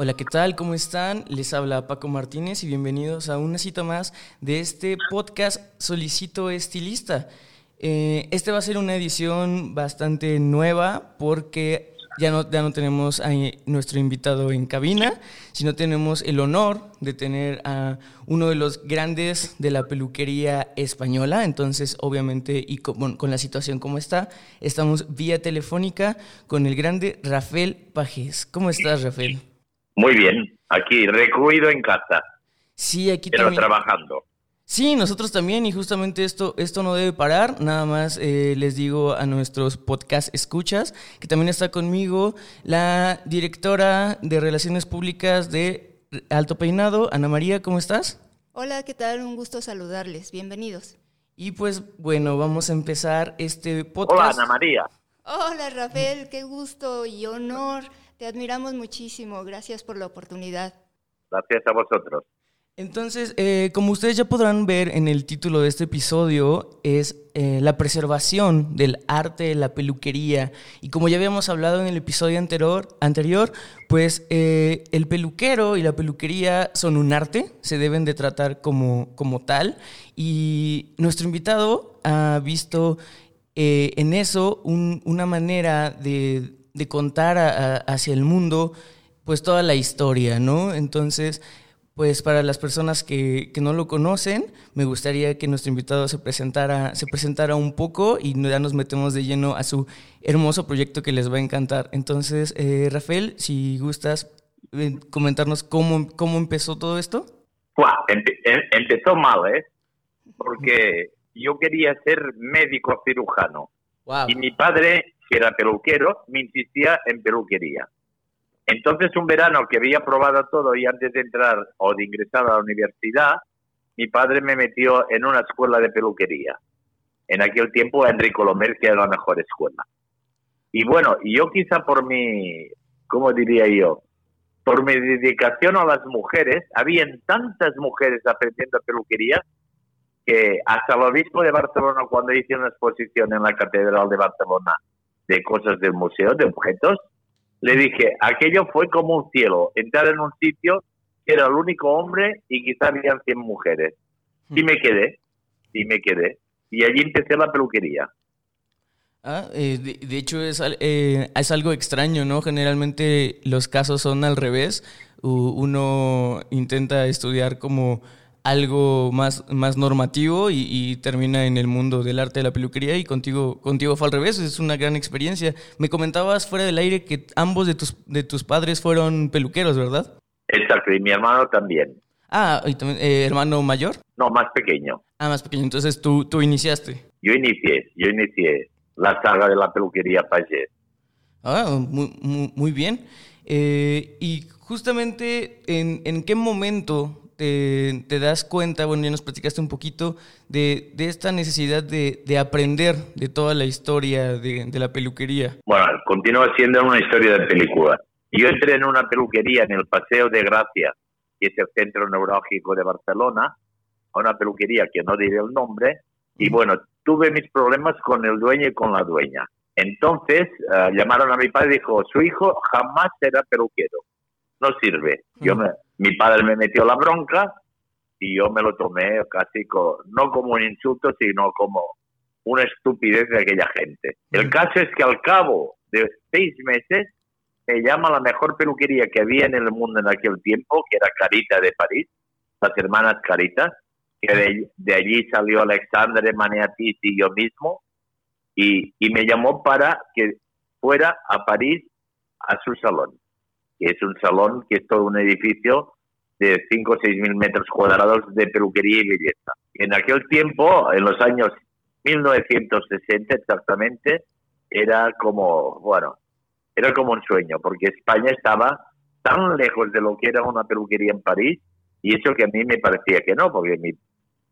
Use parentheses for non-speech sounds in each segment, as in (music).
Hola, ¿qué tal? ¿Cómo están? Les habla Paco Martínez y bienvenidos a una cita más de este podcast Solicito Estilista. Eh, este va a ser una edición bastante nueva porque ya no, ya no tenemos a nuestro invitado en cabina, sino tenemos el honor de tener a uno de los grandes de la peluquería española. Entonces, obviamente, y con, con la situación como está, estamos vía telefónica con el grande Rafael Pajes. ¿Cómo estás, Rafael? Muy bien, aquí recluido en casa. Sí, aquí pero trabajando. Sí, nosotros también y justamente esto, esto no debe parar. Nada más eh, les digo a nuestros podcast escuchas que también está conmigo la directora de Relaciones Públicas de Alto Peinado, Ana María, ¿cómo estás? Hola, ¿qué tal? Un gusto saludarles. Bienvenidos. Y pues bueno, vamos a empezar este podcast. Hola, Ana María. Hola, Rafael, qué gusto y honor te admiramos muchísimo. Gracias por la oportunidad. Gracias a vosotros. Entonces, eh, como ustedes ya podrán ver en el título de este episodio, es eh, la preservación del arte de la peluquería. Y como ya habíamos hablado en el episodio anterior, anterior pues eh, el peluquero y la peluquería son un arte, se deben de tratar como, como tal. Y nuestro invitado ha visto en eso una manera de, de contar hacia el mundo pues toda la historia, ¿no? Entonces, pues para las personas que, que, no lo conocen, me gustaría que nuestro invitado se presentara, se presentara un poco y ya nos metemos de lleno a su hermoso proyecto que les va a encantar. Entonces, eh, Rafael, si gustas eh, comentarnos cómo, cómo empezó todo esto. Em, empezó mal, ¿eh? Porque yo quería ser médico cirujano. Y mi padre que era peluquero, me insistía en peluquería. Entonces, un verano que había probado todo y antes de entrar o de ingresar a la universidad, mi padre me metió en una escuela de peluquería. En aquel tiempo, Enrico Lomer, que era la mejor escuela. Y bueno, yo quizá por mi, ¿cómo diría yo? Por mi dedicación a las mujeres, habían tantas mujeres aprendiendo peluquería que hasta el obispo de Barcelona, cuando hice una exposición en la Catedral de Barcelona de cosas del museo, de objetos, le dije, aquello fue como un cielo, entrar en un sitio que era el único hombre y quizá habían 100 mujeres. Y me quedé, y me quedé. Y allí empecé la peluquería. Ah, eh, de, hecho es, eh, es algo extraño, ¿no? Generalmente los casos son al revés. Uno intenta estudiar como algo más, más normativo y, termina en el mundo del arte de la peluquería y contigo, contigo fue al revés, es una gran experiencia. Me comentabas fuera del aire que ambos de tus, de tus padres fueron peluqueros, ¿verdad? Exacto, y mi hermano también. Ah, ¿y también, eh, hermano mayor? No, más pequeño. Ah, más pequeño, entonces tú, tú iniciaste. Yo inicié, yo inicié la saga de la peluquería Payet. Ah, muy, muy, bien. Eh, y justamente, ¿en, ¿en qué momento te, das cuenta, bueno, ya nos platicaste un poquito de, esta necesidad de, aprender de toda la historia de, la peluquería. Bueno, continúa siendo una historia de película. Yo entré en una peluquería en el Paseo de Gracia, que es el centro neurálgico de Barcelona, a una peluquería que no diré el nombre, y bueno, tuve mis problemas con el dueño y con la dueña. Entonces eh, llamaron a mi padre y dijo, su hijo jamás será peluquero, no sirve. Yo me, mi padre me metió la bronca y yo me lo tomé casi no como un insulto, sino como una estupidez de aquella gente. El caso es que al cabo de seis meses me llama la mejor peluquería que había en el mundo en aquel tiempo, que era Carita de París, las hermanas Caritas, que de, allí salió Alexandre Maniatis y yo mismo, y, y me llamó para que fuera a París a su salón que es un salón que es todo un edificio de 5 o 6 mil metros cuadrados de peluquería y belleza. En aquel tiempo, en los años 1960 exactamente, era como, bueno, era como un sueño, porque España estaba tan lejos de lo que era una peluquería en París, y eso que a mí me parecía que no, porque mi,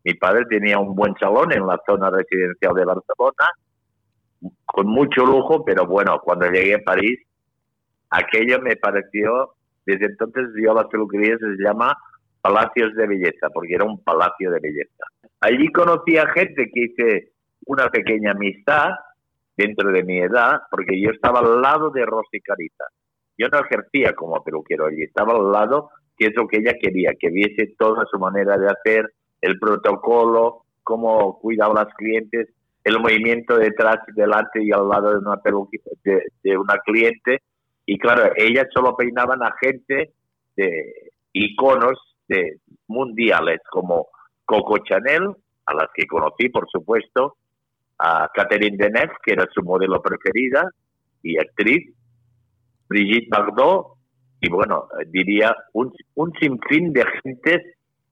Mi padre tenía un buen salón en la zona residencial de Barcelona, con mucho lujo, pero bueno, cuando llegué a París, aquello me pareció, desde entonces yo la peluquería se llama Palacios de Belleza, porque era un palacio de belleza. Allí conocí a gente que hice una pequeña amistad dentro de mi edad, porque yo estaba al lado de Rosy Carita. Yo no ejercía como peluquero allí, estaba al lado, que es lo que ella quería, que viese toda su manera de hacer, el protocolo, cómo cuidaba a los clientes, el movimiento detrás delante y al lado de una de, de una cliente. Y claro, ellas solo peinaban a gente de iconos de mundiales como Coco Chanel, a las que conocí, por supuesto, a Catherine Deneuve, que era su modelo preferida y actriz, Brigitte Bardot, y bueno, diría un, un sinfín de gentes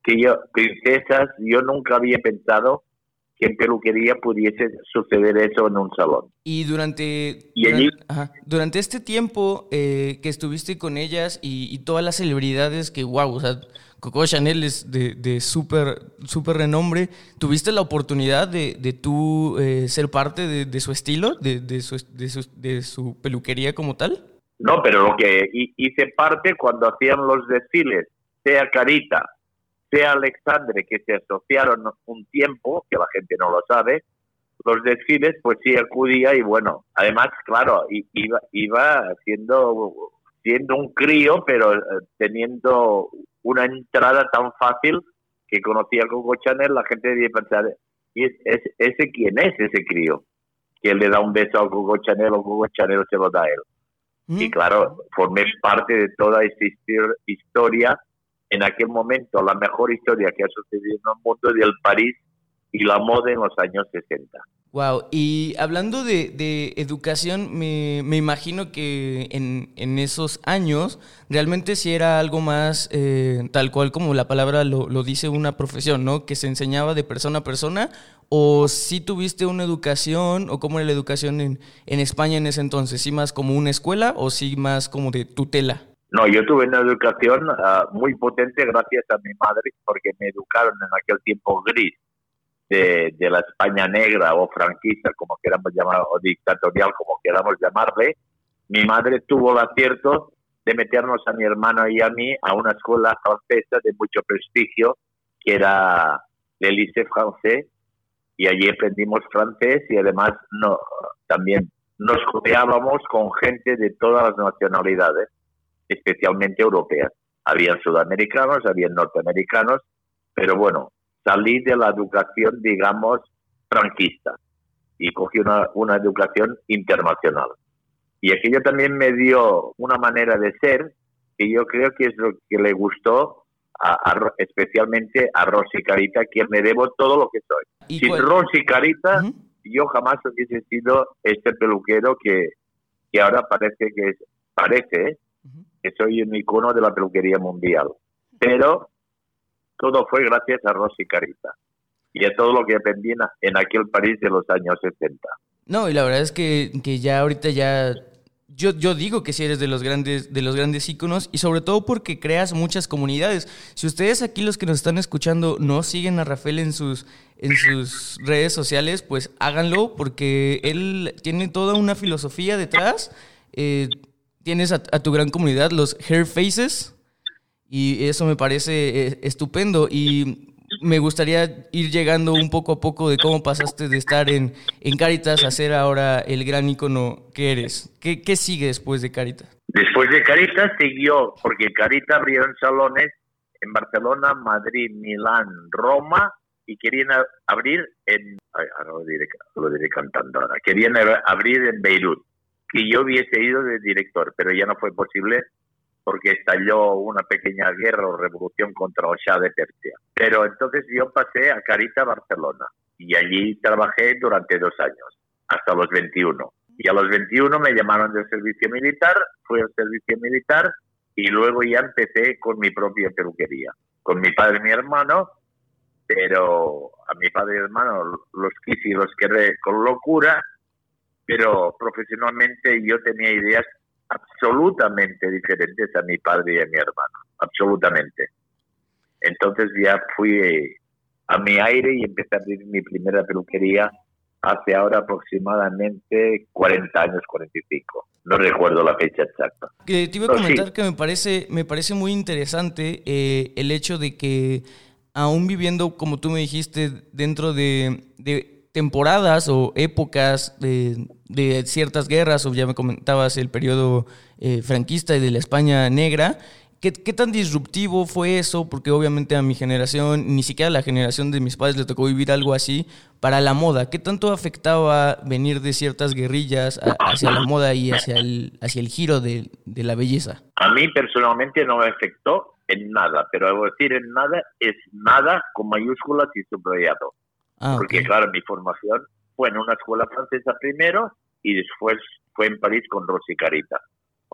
que yo, princesas, yo nunca había pensado que en peluquería pudiese suceder eso en un salón. Y durante, ¿Y allí? durante, este tiempo eh, que estuviste con ellas y, y, todas las celebridades que, wow, o sea, Coco Chanel es de, de súper super renombre. ¿Tuviste la oportunidad de, de tú eh, ser parte de, de, su estilo, de, de, su, su, de su peluquería como tal? No, pero lo que hice parte cuando hacían los desfiles, sea Carita, sea Alexandre, que se asociaron un tiempo, que la gente no lo sabe, los desfiles, pues sí acudía y bueno, además, claro, iba, iba siendo, siendo un crío, pero eh, teniendo una entrada tan fácil que conocía a Coco Chanel, la gente debía pensar, ¿y es, ese quién es ese crío? Que le da un beso a Coco Chanel o Coco Chanel se lo da a él. Mm. Y claro, formé parte de toda esta historia, en aquel momento, la mejor historia que ha sucedido en el mundo del París y la moda en los años 60. Wow, y hablando de, educación, me, imagino que en, esos años realmente sí era algo más eh, tal cual como la palabra lo, dice una profesión, ¿no? Que se enseñaba de persona a persona, o si tuviste una educación, o cómo era la educación en, en España en ese entonces, ¿sí más como una escuela o sí más como de tutela? No, yo tuve una educación uh, muy potente gracias a mi madre, porque me educaron en aquel tiempo gris de, la España negra o franquista, como queramos llamar, o dictatorial, como queramos llamarle, mi madre tuvo el acierto de meternos a mi hermano y a mí a una escuela francesa de mucho prestigio, que era el Lycée Français, y allí aprendimos francés y además no, también nos codeábamos con gente de todas las nacionalidades, especialmente europeas. Habían sudamericanos, habían norteamericanos, pero bueno, salí de la educación, digamos, franquista y cogí una, una educación internacional. Y aquello también me dio una manera de ser que yo creo que es lo que le gustó a, especialmente a Rosy Carita, quien me debo todo lo que soy. Sin Rosy Carita, yo jamás hubiese sido este peluquero que, que ahora parece que es, parece que soy un icono de la peluquería mundial. Pero todo fue gracias a Rosy Carita y a todo lo que aprendí en aquel París de los años 60. No, y la verdad es que, que ya ahorita ya yo, yo, digo que si eres de los grandes, de los grandes íconos y sobre todo porque creas muchas comunidades. Si ustedes aquí los que nos están escuchando no siguen a Rafael en sus, en sus redes sociales, pues háganlo porque él tiene toda una filosofía detrás. Eh, tienes a, tu gran comunidad, los Hair Faces, y eso me parece eh, estupendo. Y me gustaría ir llegando un poco a poco de cómo pasaste de estar en, en Caritas a ser ahora el gran icono que eres. ¿Qué, ¿Qué, sigue después de Caritas? Después de Caritas siguió, porque Caritas abrieron salones en Barcelona, Madrid, Milán, Roma y querían abrir en. lo, diré, lo diré cantando ahora. Querían abrir en Beirut. Que yo hubiese ido de director, pero ya no fue posible porque estalló una pequeña guerra o revolución contra Shah de Persia. Pero entonces yo pasé a Carita, Barcelona, y allí trabajé durante dos años, hasta los 21. Y a los 21 me llamaron del servicio militar, fui al servicio militar y luego ya empecé con mi propia peluquería, con mi padre y mi hermano, pero a mi padre y hermano los quise y los querré con locura, pero profesionalmente yo tenía ideas absolutamente diferentes a mi padre y a mi hermano, absolutamente. Entonces ya fui a mi aire y empecé a abrir mi primera peluquería hace ahora aproximadamente 40 años, 45. No recuerdo la fecha exacta. te iba a comentar que me parece, me parece muy interesante eh, el hecho de que aún viviendo, como tú me dijiste, dentro de, temporadas o épocas de, ciertas guerras, o ya me comentabas el periodo eh, franquista y de la España negra, ¿Qué, tan disruptivo fue eso? Porque obviamente a mi generación, ni siquiera a la generación de mis padres le tocó vivir algo así para la moda. ¿Qué tanto afectaba venir de ciertas guerrillas hacia la moda y hacia el, hacia el giro de, la belleza? A mí personalmente no me afectó en nada, pero decir en nada es nada con mayúsculas y subrayado. Ah, Porque claro, mi formación fue en una escuela francesa primero y después fue en París con Rosy Carita.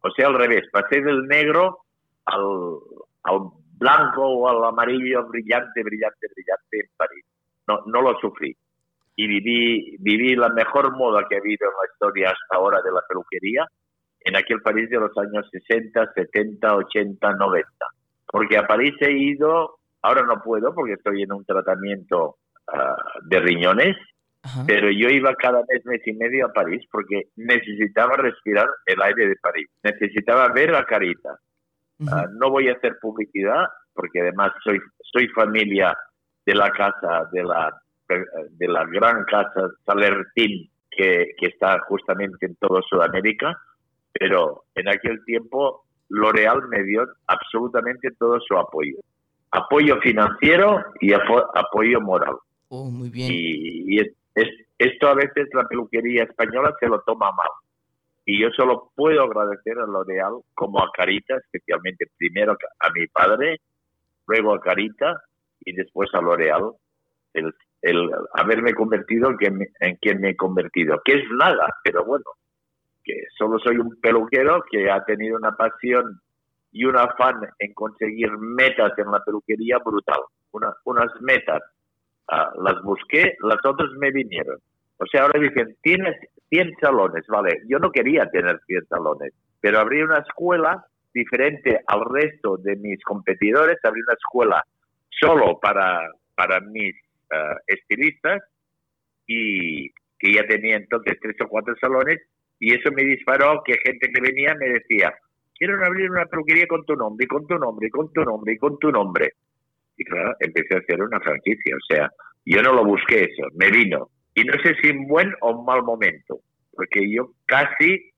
O sea, al revés, pasé del negro al, blanco o al amarillo brillante, brillante, brillante en París. No, no lo sufrí. Y viví, viví la mejor moda que ha habido en la historia hasta ahora de la peluquería en aquel París de los años 60, 70, 80, 90. Porque a París he ido, ahora no puedo porque estoy en un tratamiento ah, de riñones, pero yo iba cada mes, mes y medio a París porque necesitaba respirar el aire de París, necesitaba ver la carita, Ah, no voy a hacer publicidad porque además soy, soy familia de la casa, de la, de la gran casa Salertín que, que está justamente en toda Sudamérica, pero en aquel tiempo L'Oreal me dio absolutamente todo su apoyo. Apoyo financiero y apoyo moral. Oh, muy bien. Y, esto a veces la peluquería española se lo toma mal. Y yo solo puedo agradecer a L'Oreal como a Carita, especialmente primero a mi padre, luego a Carita y después a L'Oreal, el, el haberme convertido en quien, en quien me he convertido. Que es nada, pero bueno, que solo soy un peluquero que ha tenido una pasión y un afán en conseguir metas en la peluquería brutal. Una, unas metas ah, las busqué, las otras me vinieron. O sea, ahora dicen, tienes 100 salones, vale, yo no quería tener 100 salones, pero abrí una escuela diferente al resto de mis competidores, abrí una escuela solo para, para mis eh, estilistas y que ya tenía entonces tres o cuatro salones y eso me disparó que gente que venía me decía, quiero abrir una peluquería con tu nombre, y con tu nombre, y con tu nombre, y con tu nombre. Y claro, empecé a hacer una franquicia, o sea, yo no lo busqué eso, me vino y no sé si en buen o en mal momento, porque yo casi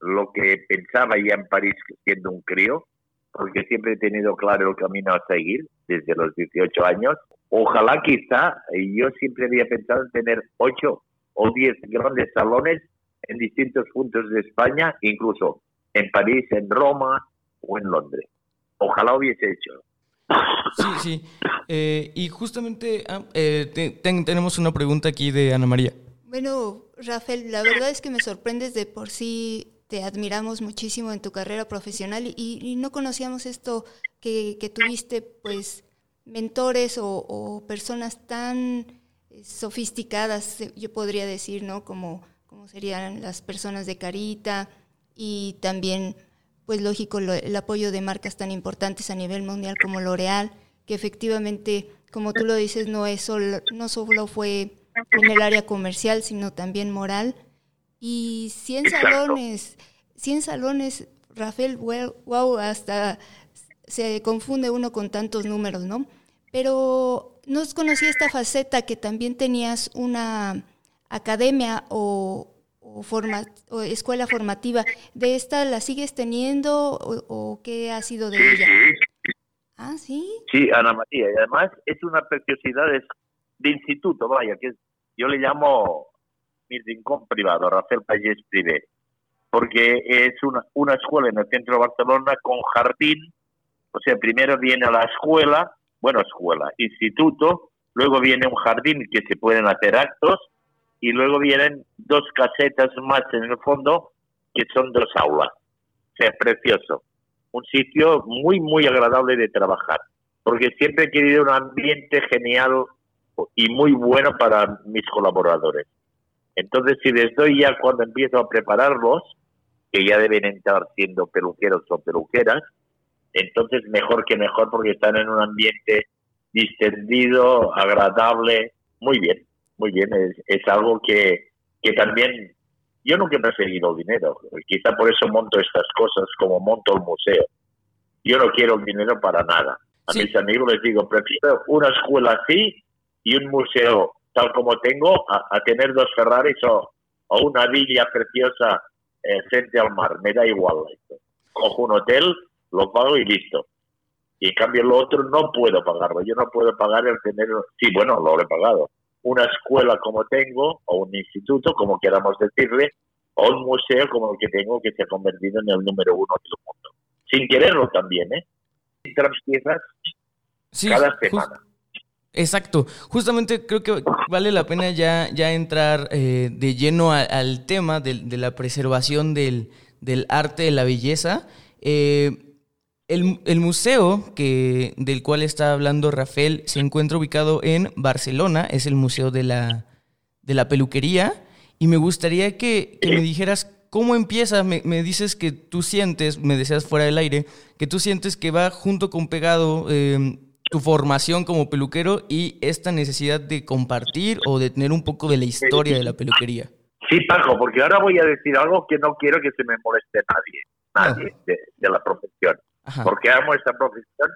lo que pensaba ya en París siendo un crío, porque siempre he tenido claro el camino a seguir desde los 18 años. Ojalá quizá, yo siempre había pensado en tener 8 o 10 grandes salones en distintos puntos de España, incluso en París, en Roma o en Londres. Ojalá hubiese hecho. Sí, sí. Eh, y justamente ah, eh, tenemos una pregunta aquí de Ana María. Bueno, Rafael, la verdad es que me sorprendes de por sí. Te admiramos muchísimo en tu carrera profesional y, no conocíamos esto que, tuviste, pues, mentores o, personas tan eh, sofisticadas, yo podría decir, ¿no? Como, como serían las personas de Carita y también pues lógico, el apoyo de marcas tan importantes a nivel mundial como L'Oreal, que efectivamente, como tú lo dices, no, es solo, no solo fue en el área comercial, sino también moral. Y 100 salones, 100 salones, Rafael, wow, hasta se confunde uno con tantos números, ¿no? Pero no conocí esta faceta que también tenías una academia o o, forma, o escuela formativa. ¿De esta la sigues teniendo o, qué ha sido de ella? Ah, sí. Sí, Ana María. Y además es una preciosidad de, instituto, vaya, que yo le llamo mi rincón privado, Rafael Pallés Privé, porque es una, una escuela en el centro de Barcelona con jardín. O sea, primero viene a la escuela, bueno, escuela, instituto, luego viene un jardín que se pueden hacer actos y luego vienen dos casetas más en el fondo que son dos aulas. O sea, precioso. Un sitio muy, muy agradable de trabajar, porque siempre he querido un ambiente genial y muy bueno para mis colaboradores. Entonces, si les doy ya cuando empiezo a prepararlos, que ya deben entrar siendo peluqueros o peluqueras, entonces mejor que mejor porque están en un ambiente distendido, agradable, muy bien, muy bien, es, es algo que, que también yo nunca he perseguido el dinero, quizá por eso monto estas cosas como monto el museo. Yo no quiero el dinero para nada. A mis amigos les digo, prefiero una escuela así y un museo tal como tengo a, tener dos Ferraris o, una villa preciosa eh, frente al mar. Me da igual esto. Cojo un hotel, lo pago y listo. Y en cambio lo otro no puedo pagarlo. Yo no puedo pagar el tener, sí, bueno, lo he pagado. Una escuela como tengo, o un instituto, como queramos decirle, o un museo como el que tengo, que se ha convertido en el número uno del mundo. Sin quererlo también, ¿eh? piezas cada semana. Exacto. Justamente creo que vale la pena ya, ya entrar eh, de lleno al tema de, la preservación del, del, arte de la belleza. Eh, el, museo que, del cual está hablando Rafael se encuentra ubicado en Barcelona, es el Museo de la, de la Peluquería, y me gustaría que, me dijeras cómo empieza, me, dices que tú sientes, me deseas fuera del aire, que tú sientes que va junto con pegado em, tu formación como peluquero y esta necesidad de compartir o de tener un poco de la historia de la peluquería. Sí, Paco, porque ahora voy a decir algo que no quiero que se me moleste nadie, nadie ah. de la profesión porque amo esta profesión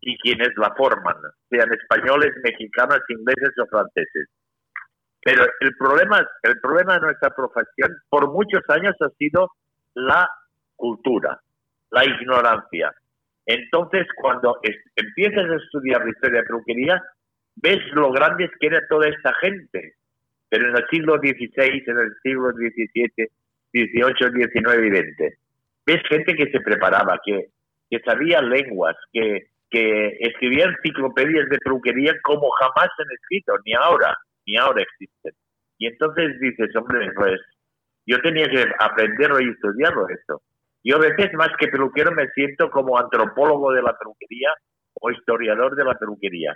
y quienes la forman, sean españoles, mexicanos, ingleses o franceses. Pero el problema, el problema de nuestra profesión por muchos años ha sido la cultura, la ignorancia. Entonces, cuando empiezas a estudiar historia de peluquería, ves lo grandes que era toda esta gente. Pero en el siglo XVI, en el siglo XVII, XVIII, XIX y XX, ves gente que se preparaba, que que sabía lenguas, que, que escribía enciclopedias de peluquería como jamás han escrito, ni ahora, ni ahora existen. Y entonces dices, hombre, pues yo tenía que aprenderlo y estudiarlo esto. Yo a veces más que peluquero me siento como antropólogo de la peluquería o historiador de la peluquería.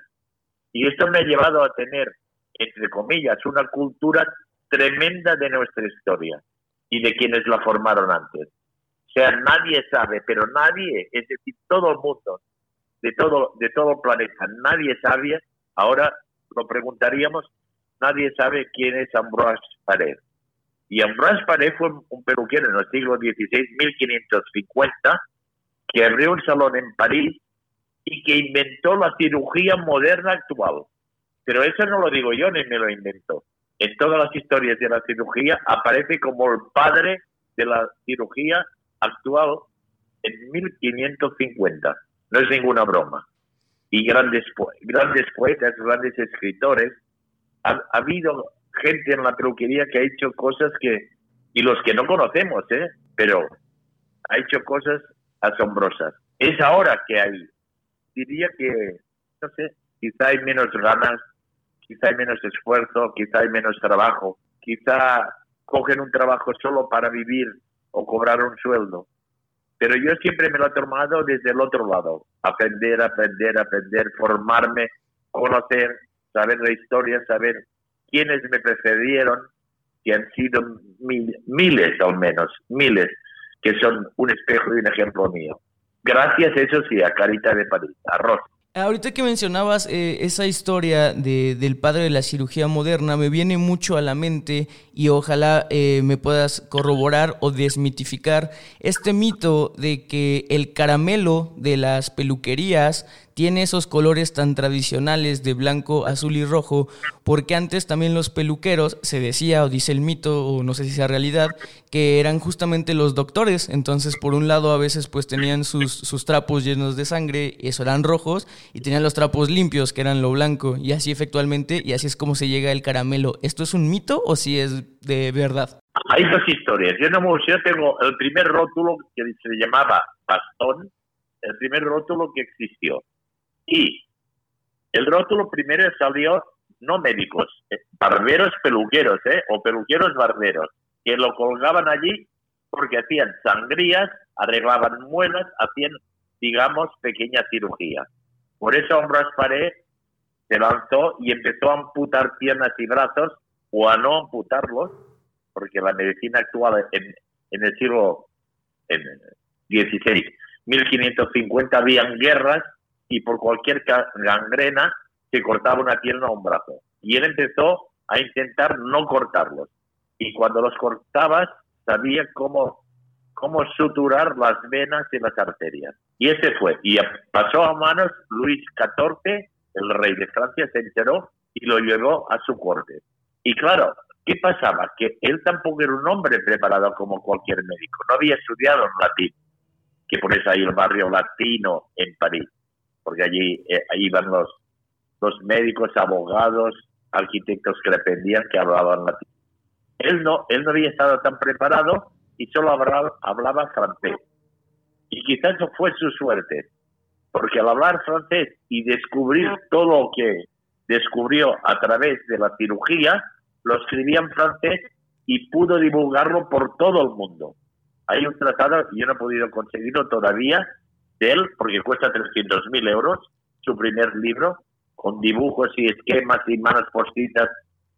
Y esto me ha llevado a tener, entre comillas, una cultura tremenda de nuestra historia y de quienes la formaron antes. O sea, nadie sabe, pero nadie, es decir, todo el mundo, de todo, de todo el planeta, nadie sabe, ahora lo preguntaríamos, nadie sabe quién es Ambroise Paré. Y Ambroise Paré fue un peluquero en el siglo XVI, 1550, que abrió un salón en París y que inventó la cirugía moderna actual. Pero eso no lo digo yo ni me lo inventó. En todas las historias de la cirugía aparece como el padre de la cirugía actual en 1550. No es ninguna broma. Y grandes, grandes poetas, grandes escritores. Ha, habido gente en la peluquería que ha hecho cosas que, y los que no conocemos, ¿eh? pero ha hecho cosas asombrosas. Es ahora que hay, diría que, no sé, quizá hay menos ganas, quizá hay menos esfuerzo, quizá hay menos trabajo, quizá cogen un trabajo solo para vivir o cobrar un sueldo. Pero yo siempre me lo he tomado desde el otro lado, aprender, aprender, aprender, formarme, conocer, saber la historia, saber quiénes me precedieron, que han sido miles al menos, miles, que son un espejo y un ejemplo mío. Gracias, eso sí, a Carita de París, a Rosa. Ahorita que mencionabas eh, esa historia de, del padre de la cirugía moderna, me viene mucho a la mente y ojalá eh, me puedas corroborar o desmitificar este mito de que el caramelo de las peluquerías tiene esos colores tan tradicionales de blanco, azul y rojo, porque antes también los peluqueros, se decía o dice el mito, o no sé si sea realidad, que eran justamente los doctores. Entonces, por un lado, a veces pues tenían sus, sus trapos llenos de sangre, y eso eran rojos, y tenían los trapos limpios, que eran lo blanco, y así efectualmente, y así es como se llega el caramelo. ¿Esto es un mito o si es de verdad? Hay dos historias. Yo el museo tengo el primer rótulo que se llamaba bastón, el primer rótulo que existió. Y el rótulo primero salió no médicos, eh, barberos peluqueros, ¿eh? O peluqueros barberos, que lo colgaban allí porque hacían sangrías, arreglaban muelas, hacían, digamos, pequeña cirugía. Por eso Ambras Paré se lanzó y empezó a amputar piernas y brazos, o a no amputarlos, porque la medicina actual en, en el siglo XVI, 1550, habían guerras y por cualquier gangrena se cortaba una pierna o un brazo. Y él empezó a intentar no cortarlos. Y cuando los cortabas, sabía cómo, cómo suturar las venas y las arterias. Y ese fue. Y pasó a manos Luis XIV, el rey de Francia, se enteró y lo llevó a su corte. Y claro, ¿qué pasaba? Que él tampoco era un hombre preparado como cualquier médico. No había estudiado en latín, que por eso hay el barrio latino en París, porque allí eh, iban los, médicos, abogados, arquitectos que dependían que hablaban latín. Él no, él no había estado tan preparado y solo hablaba, hablaba francés. Y quizás eso fue su suerte, porque al hablar francés y descubrir todo lo que descubrió a través de la cirugía, lo escribía en francés y pudo divulgarlo por todo el mundo. Hay un tratado, y yo no he podido conseguirlo todavía, de él, porque cuesta 300.000 euros, su primer libro, con dibujos y esquemas y manos postizas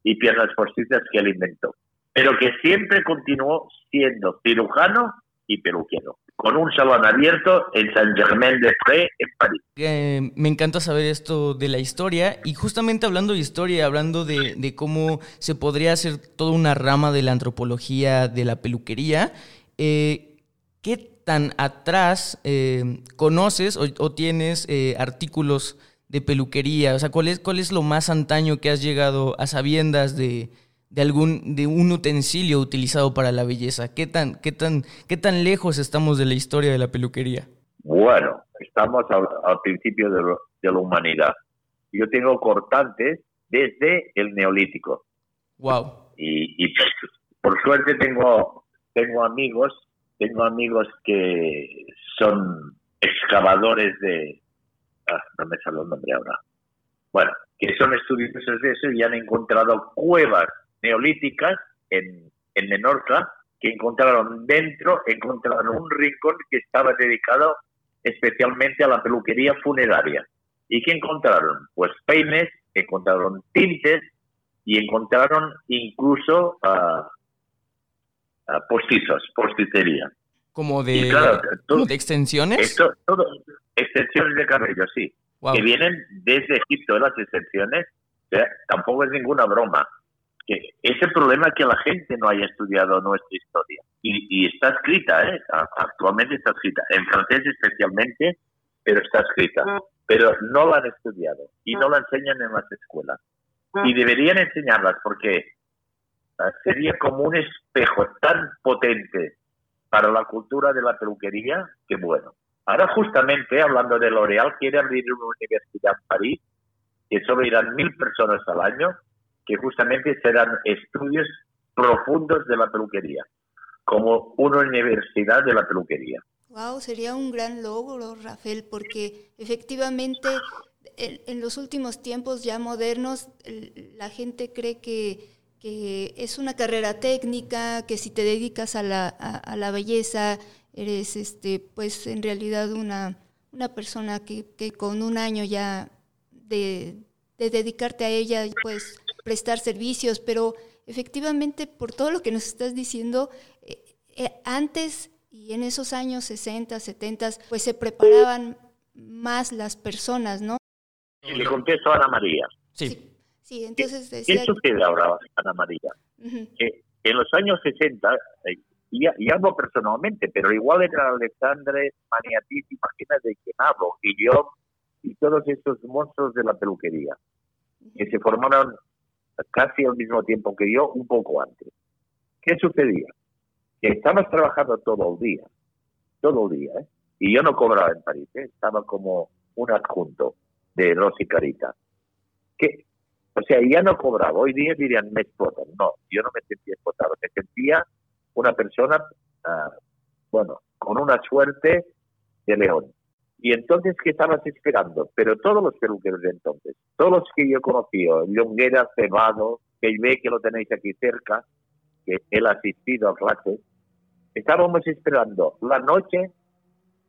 y piernas postizas que él inventó. Pero que siempre continuó siendo cirujano y peluquero, con un salón abierto en Saint-Germain-des-Prés, en París. Eh, me encanta saber esto de la historia y justamente hablando de historia, hablando de, cómo se podría hacer toda una rama de la antropología de la peluquería, eh, ¿qué tan atrás eh, conoces o, tienes artículos de peluquería? O sea, ¿cuál es, ¿cuál es lo más antaño que has llegado a sabiendas de, de algún de un utensilio utilizado para la belleza? ¿Qué tan qué tan qué tan lejos estamos de la historia de la peluquería? Bueno, estamos al, principio de, la humanidad. Yo tengo cortantes desde el neolítico. Wow. Y, y por suerte tengo tengo amigos tengo amigos que son excavadores de ah, no me sale el nombre ahora. Bueno, que son estudiosos de eso y han encontrado cuevas neolíticas en, en Menorca que encontraron dentro, encontraron un rincón que estaba dedicado especialmente a la peluquería funeraria. ¿Y qué encontraron? Pues peines, encontraron tintes y encontraron incluso uh, postizos, posticería. ¿Como de, de extensiones? todo, extensiones de cabello, sí. Que vienen desde Egipto, las extensiones. tampoco es ninguna broma es el problema que la gente no haya estudiado nuestra historia. Y, está escrita, ¿eh? actualmente está escrita, en francés especialmente, pero está escrita. Pero no la han estudiado y no la enseñan en las escuelas. Y deberían enseñarlas porque ah, sería como un espejo tan potente para la cultura de la peluquería que bueno. Ahora justamente, hablando de L'Oréal, quiere abrir una universidad en París, que solo irán mil personas al año, que justamente serán estudios profundos de la peluquería, como una universidad de la peluquería. Wow, sería un gran logro, Rafael, porque efectivamente en, los últimos tiempos ya modernos la gente cree que, que, es una carrera técnica, que si te dedicas a la, a, la belleza eres, este, pues en realidad una, una persona que, que con un año ya de, de dedicarte a ella, pues prestar servicios, pero efectivamente por todo lo que nos estás diciendo, eh, eh, antes y en esos años 60, 70, pues se preparaban más las personas, ¿no? le contesto a Ana María. Sí. Sí, entonces decía... ¿Qué sucede ahora, Ana María? que en los años 60, eh, y, y, hablo personalmente, pero igual era Alexandre Maniatis, imagínate de quién hablo, y yo, y todos estos monstruos de la peluquería, que se formaron casi al mismo tiempo que yo, un poco antes. ¿Qué sucedía? Que estabas trabajando todo el día, todo el día, ¿eh? y yo no cobraba en París, ¿eh? estaba como un adjunto de Rosy Carita. Que, o sea, ya no cobraba. Hoy día dirían, me explotan. No, yo no me sentía explotado. Me sentía una persona, ah, bueno, con una suerte de león. Y entonces, ¿qué estabas esperando? Pero todos los peluqueros de entonces, todos los que yo conocí, Llonguera, Cebado, que ve que lo tenéis aquí cerca, que él ha asistido a clases, estábamos esperando la noche,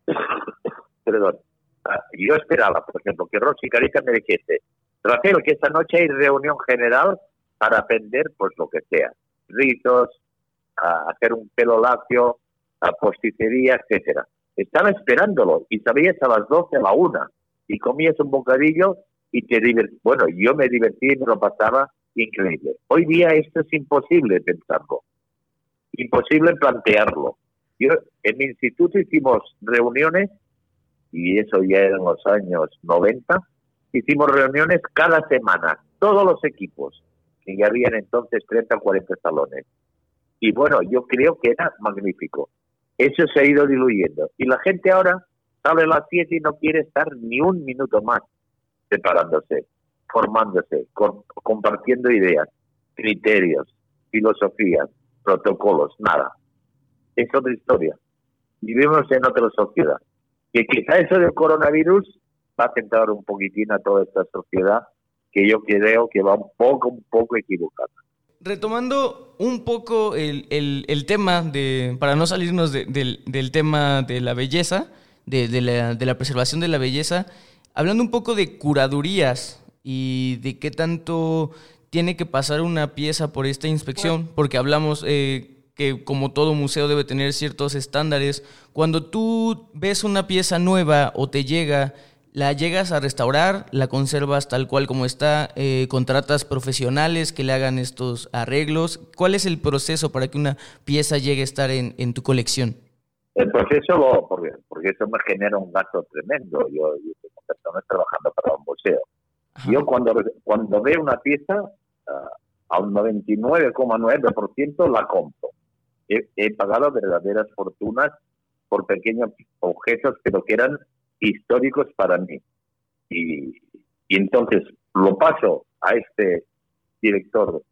(coughs) perdón, ah, yo esperaba, por ejemplo, que Rosy Carita me dijese, Rafael, que esta noche hay reunión general para aprender, pues lo que sea, rizos, a hacer un pelo lacio, a posticería, etcétera. Estaba esperándolo y sabía hasta las 12 a la una. y comías un bocadillo y te divertías. Bueno, yo me divertí y me lo pasaba increíble. Hoy día esto es imposible pensarlo, imposible plantearlo. Yo, en mi instituto hicimos reuniones, y eso ya en los años 90, hicimos reuniones cada semana, todos los equipos, que ya habían entonces 30 o 40 salones. Y bueno, yo creo que era magnífico. Eso se ha ido diluyendo. Y la gente ahora sale a las 7 y no quiere estar ni un minuto más separándose, formándose, compartiendo ideas, criterios, filosofías, protocolos, nada. Es otra historia. Vivimos en otra sociedad. Que quizá eso del coronavirus va a un poquitín a toda esta sociedad que yo creo que va un poco, un poco equivocada. Retomando un poco el, el, tema, de, para no salirnos del, del, tema de la belleza, de, de, la, de la preservación de la belleza, hablando un poco de curadurías y de qué tanto tiene que pasar una pieza por esta inspección, porque hablamos eh, que como todo museo debe tener ciertos estándares. Cuando tú ves una pieza nueva o te llega la llegas a restaurar, la conservas tal cual como está, eh, contratas profesionales que le hagan estos arreglos. ¿Cuál es el proceso para que una pieza llegue a estar en, en tu colección? El proceso, porque, porque eso me genera un gasto tremendo. Yo, yo tengo personas trabajando para un museo. Yo cuando, cuando veo una pieza, uh, a un 99,9% la compro. He, he pagado verdaderas fortunas por pequeños objetos, pero que eran históricos para mí. Y, entonces lo paso a este director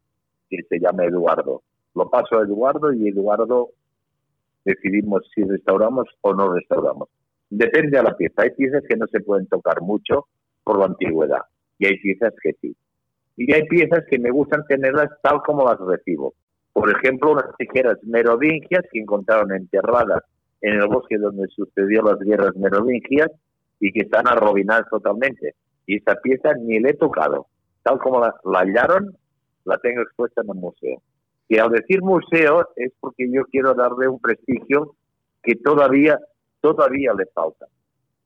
que se llama Eduardo. Lo paso a Eduardo y Eduardo decidimos si restauramos o no restauramos. Depende de la pieza. Hay piezas que no se pueden tocar mucho por la antigüedad y hay piezas que sí. Y hay piezas que me gustan tenerlas tal como las recibo. Por ejemplo, unas tijeras merovingias que encontraron enterradas en el bosque donde sucedió las guerras merovingias y que están arruinadas totalmente. Y esa pieza ni la he tocado. Tal como la, hallaron, la tengo expuesta en el museo. Y al decir museo es porque yo quiero darle un prestigio que todavía, todavía le falta.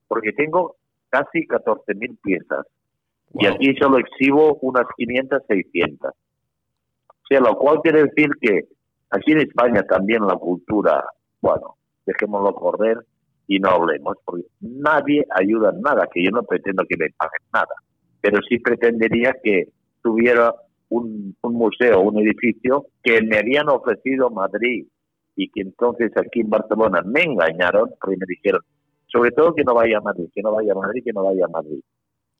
Porque tengo casi 14.000 piezas. Y aquí solo exhibo unas 500, 600. O sea, lo cual quiere decir que aquí en España también la cultura, bueno, dejémoslo correr y no hablemos, porque nadie ayuda en nada, que yo no pretendo que me paguen nada, pero sí pretendería que tuviera un, museo, un edificio que me habían ofrecido Madrid y que entonces aquí en Barcelona me engañaron porque me dijeron, sobre todo que no vaya a Madrid, que no vaya a Madrid, que no vaya a Madrid,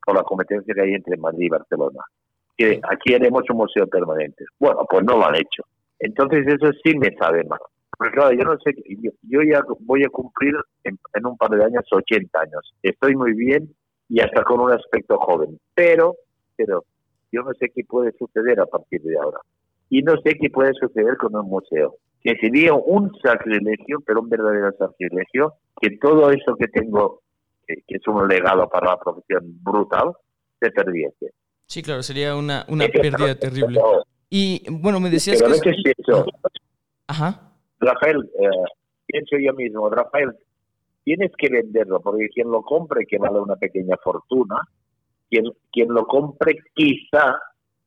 con la competencia que hay entre Madrid y Barcelona. Que aquí haremos un museo permanente. Bueno, pues no lo han hecho. Entonces eso sí me sabe mal. Porque claro, yo no sé, yo, ya voy a cumplir en, un par de años 80 años. Estoy muy bien y hasta con un aspecto joven. Pero, pero yo no sé qué puede suceder a partir de ahora. Y no sé qué puede suceder con un museo. Que sería un sacrilegio, pero un verdadero sacrilegio, que todo eso que tengo, que, es un legado para la profesión brutal, se perdiese. Sí, claro, sería una, una pérdida terrible. Y bueno, me decías que... eso, Ajá. Rafael, eh, pienso yo mismo, Rafael, tienes que venderlo, porque quien lo compre, que vale una pequeña fortuna, quien, quien lo compre quizá,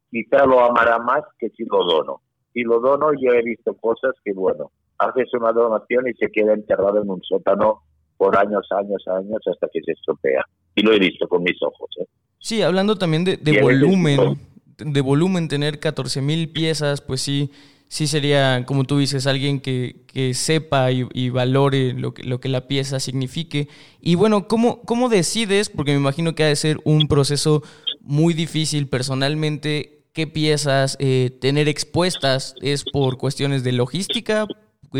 quizá lo amará más que si lo dono. Si lo dono, yo he visto cosas que, bueno, haces una donación y se queda enterrado en un sótano por años, años, años, hasta que se estropea. Y lo he visto con mis ojos. ¿eh? Sí, hablando también de, de volumen, de volumen, tener 14 mil piezas, pues sí, sí sería, como tú dices, alguien que, que sepa y, valore lo que, lo que la pieza signifique. Y bueno, ¿cómo, ¿cómo decides? Porque me imagino que ha de ser un proceso muy difícil personalmente. ¿Qué piezas eh, tener expuestas? ¿Es por cuestiones de logística,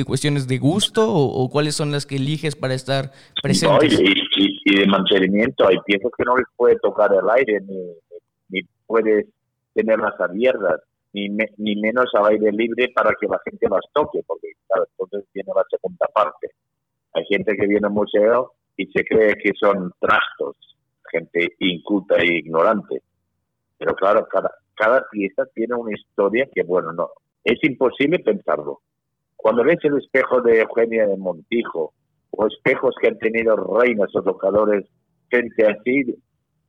cuestiones de gusto o, cuáles son las que eliges para estar presentes? y, de mantenimiento. Hay piezas que no les puede tocar el aire ni, ni puedes tenerlas abiertas ni, ni menos al aire libre para que la gente las toque, porque claro, entonces viene la segunda parte. Hay gente que viene al museo y se cree que son trastos, gente inculta e ignorante. Pero claro, cada, cada pieza tiene una historia que, bueno, no, es imposible pensarlo. Cuando ves el espejo de Eugenia de Montijo, o espejos que han tenido reinas o tocadores gente así,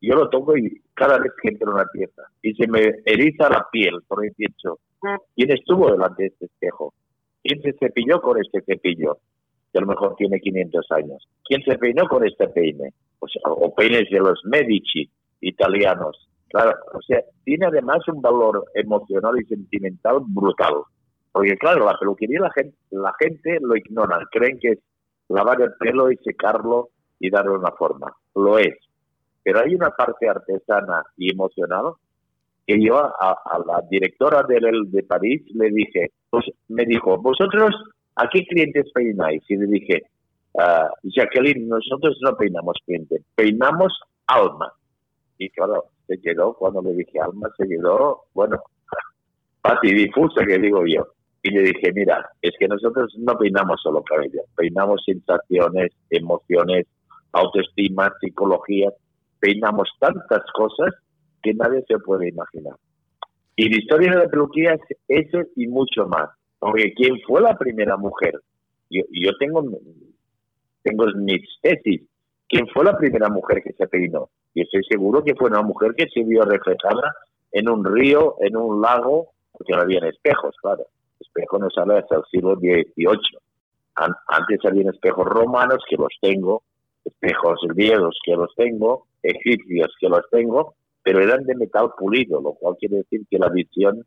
Yo lo toco y cada vez que entro en una pieza y se me eriza la piel porque pienso, ¿quién estuvo delante de este espejo? ¿Quién se cepilló con este cepillo? Que a lo mejor tiene 500 años. ¿Quién se peinó con este peine? O, sea, o peines de los Medici italianos. Claro, o sea, tiene además un valor emocional y sentimental brutal. Porque claro, la peluquería la gente, la gente lo ignora, creen que es lavar el pelo y secarlo y darle una forma. Lo es. Pero hay una parte artesana y emocional que yo a, la directora del de París le dije, pues me dijo, vosotros, ¿a qué clientes peináis? Y le dije, uh, Jacqueline, nosotros no peinamos clientes, peinamos alma. Y claro, se quedó, cuando le dije alma, se quedó, bueno, (laughs) difusa que digo yo. Y le dije, mira, es que nosotros no peinamos solo cabello, peinamos sensaciones, emociones, autoestima, psicología, peinamos tantas cosas que nadie se puede imaginar. Y la historia de la peluquería es eso y mucho más. Porque ¿quién fue la primera mujer? Yo, yo tengo, tengo mis tesis. ¿Quién fue la primera mujer que se peinó? Y estoy seguro que fue una mujer que se vio reflejada en un río, en un lago, porque no había espejos, claro. Espejos no sale hasta el siglo XVIII. Antes había espejos romanos, que los tengo, espejos griegos, que los tengo, egipcios, que los tengo, pero eran de metal pulido, lo cual quiere decir que la visión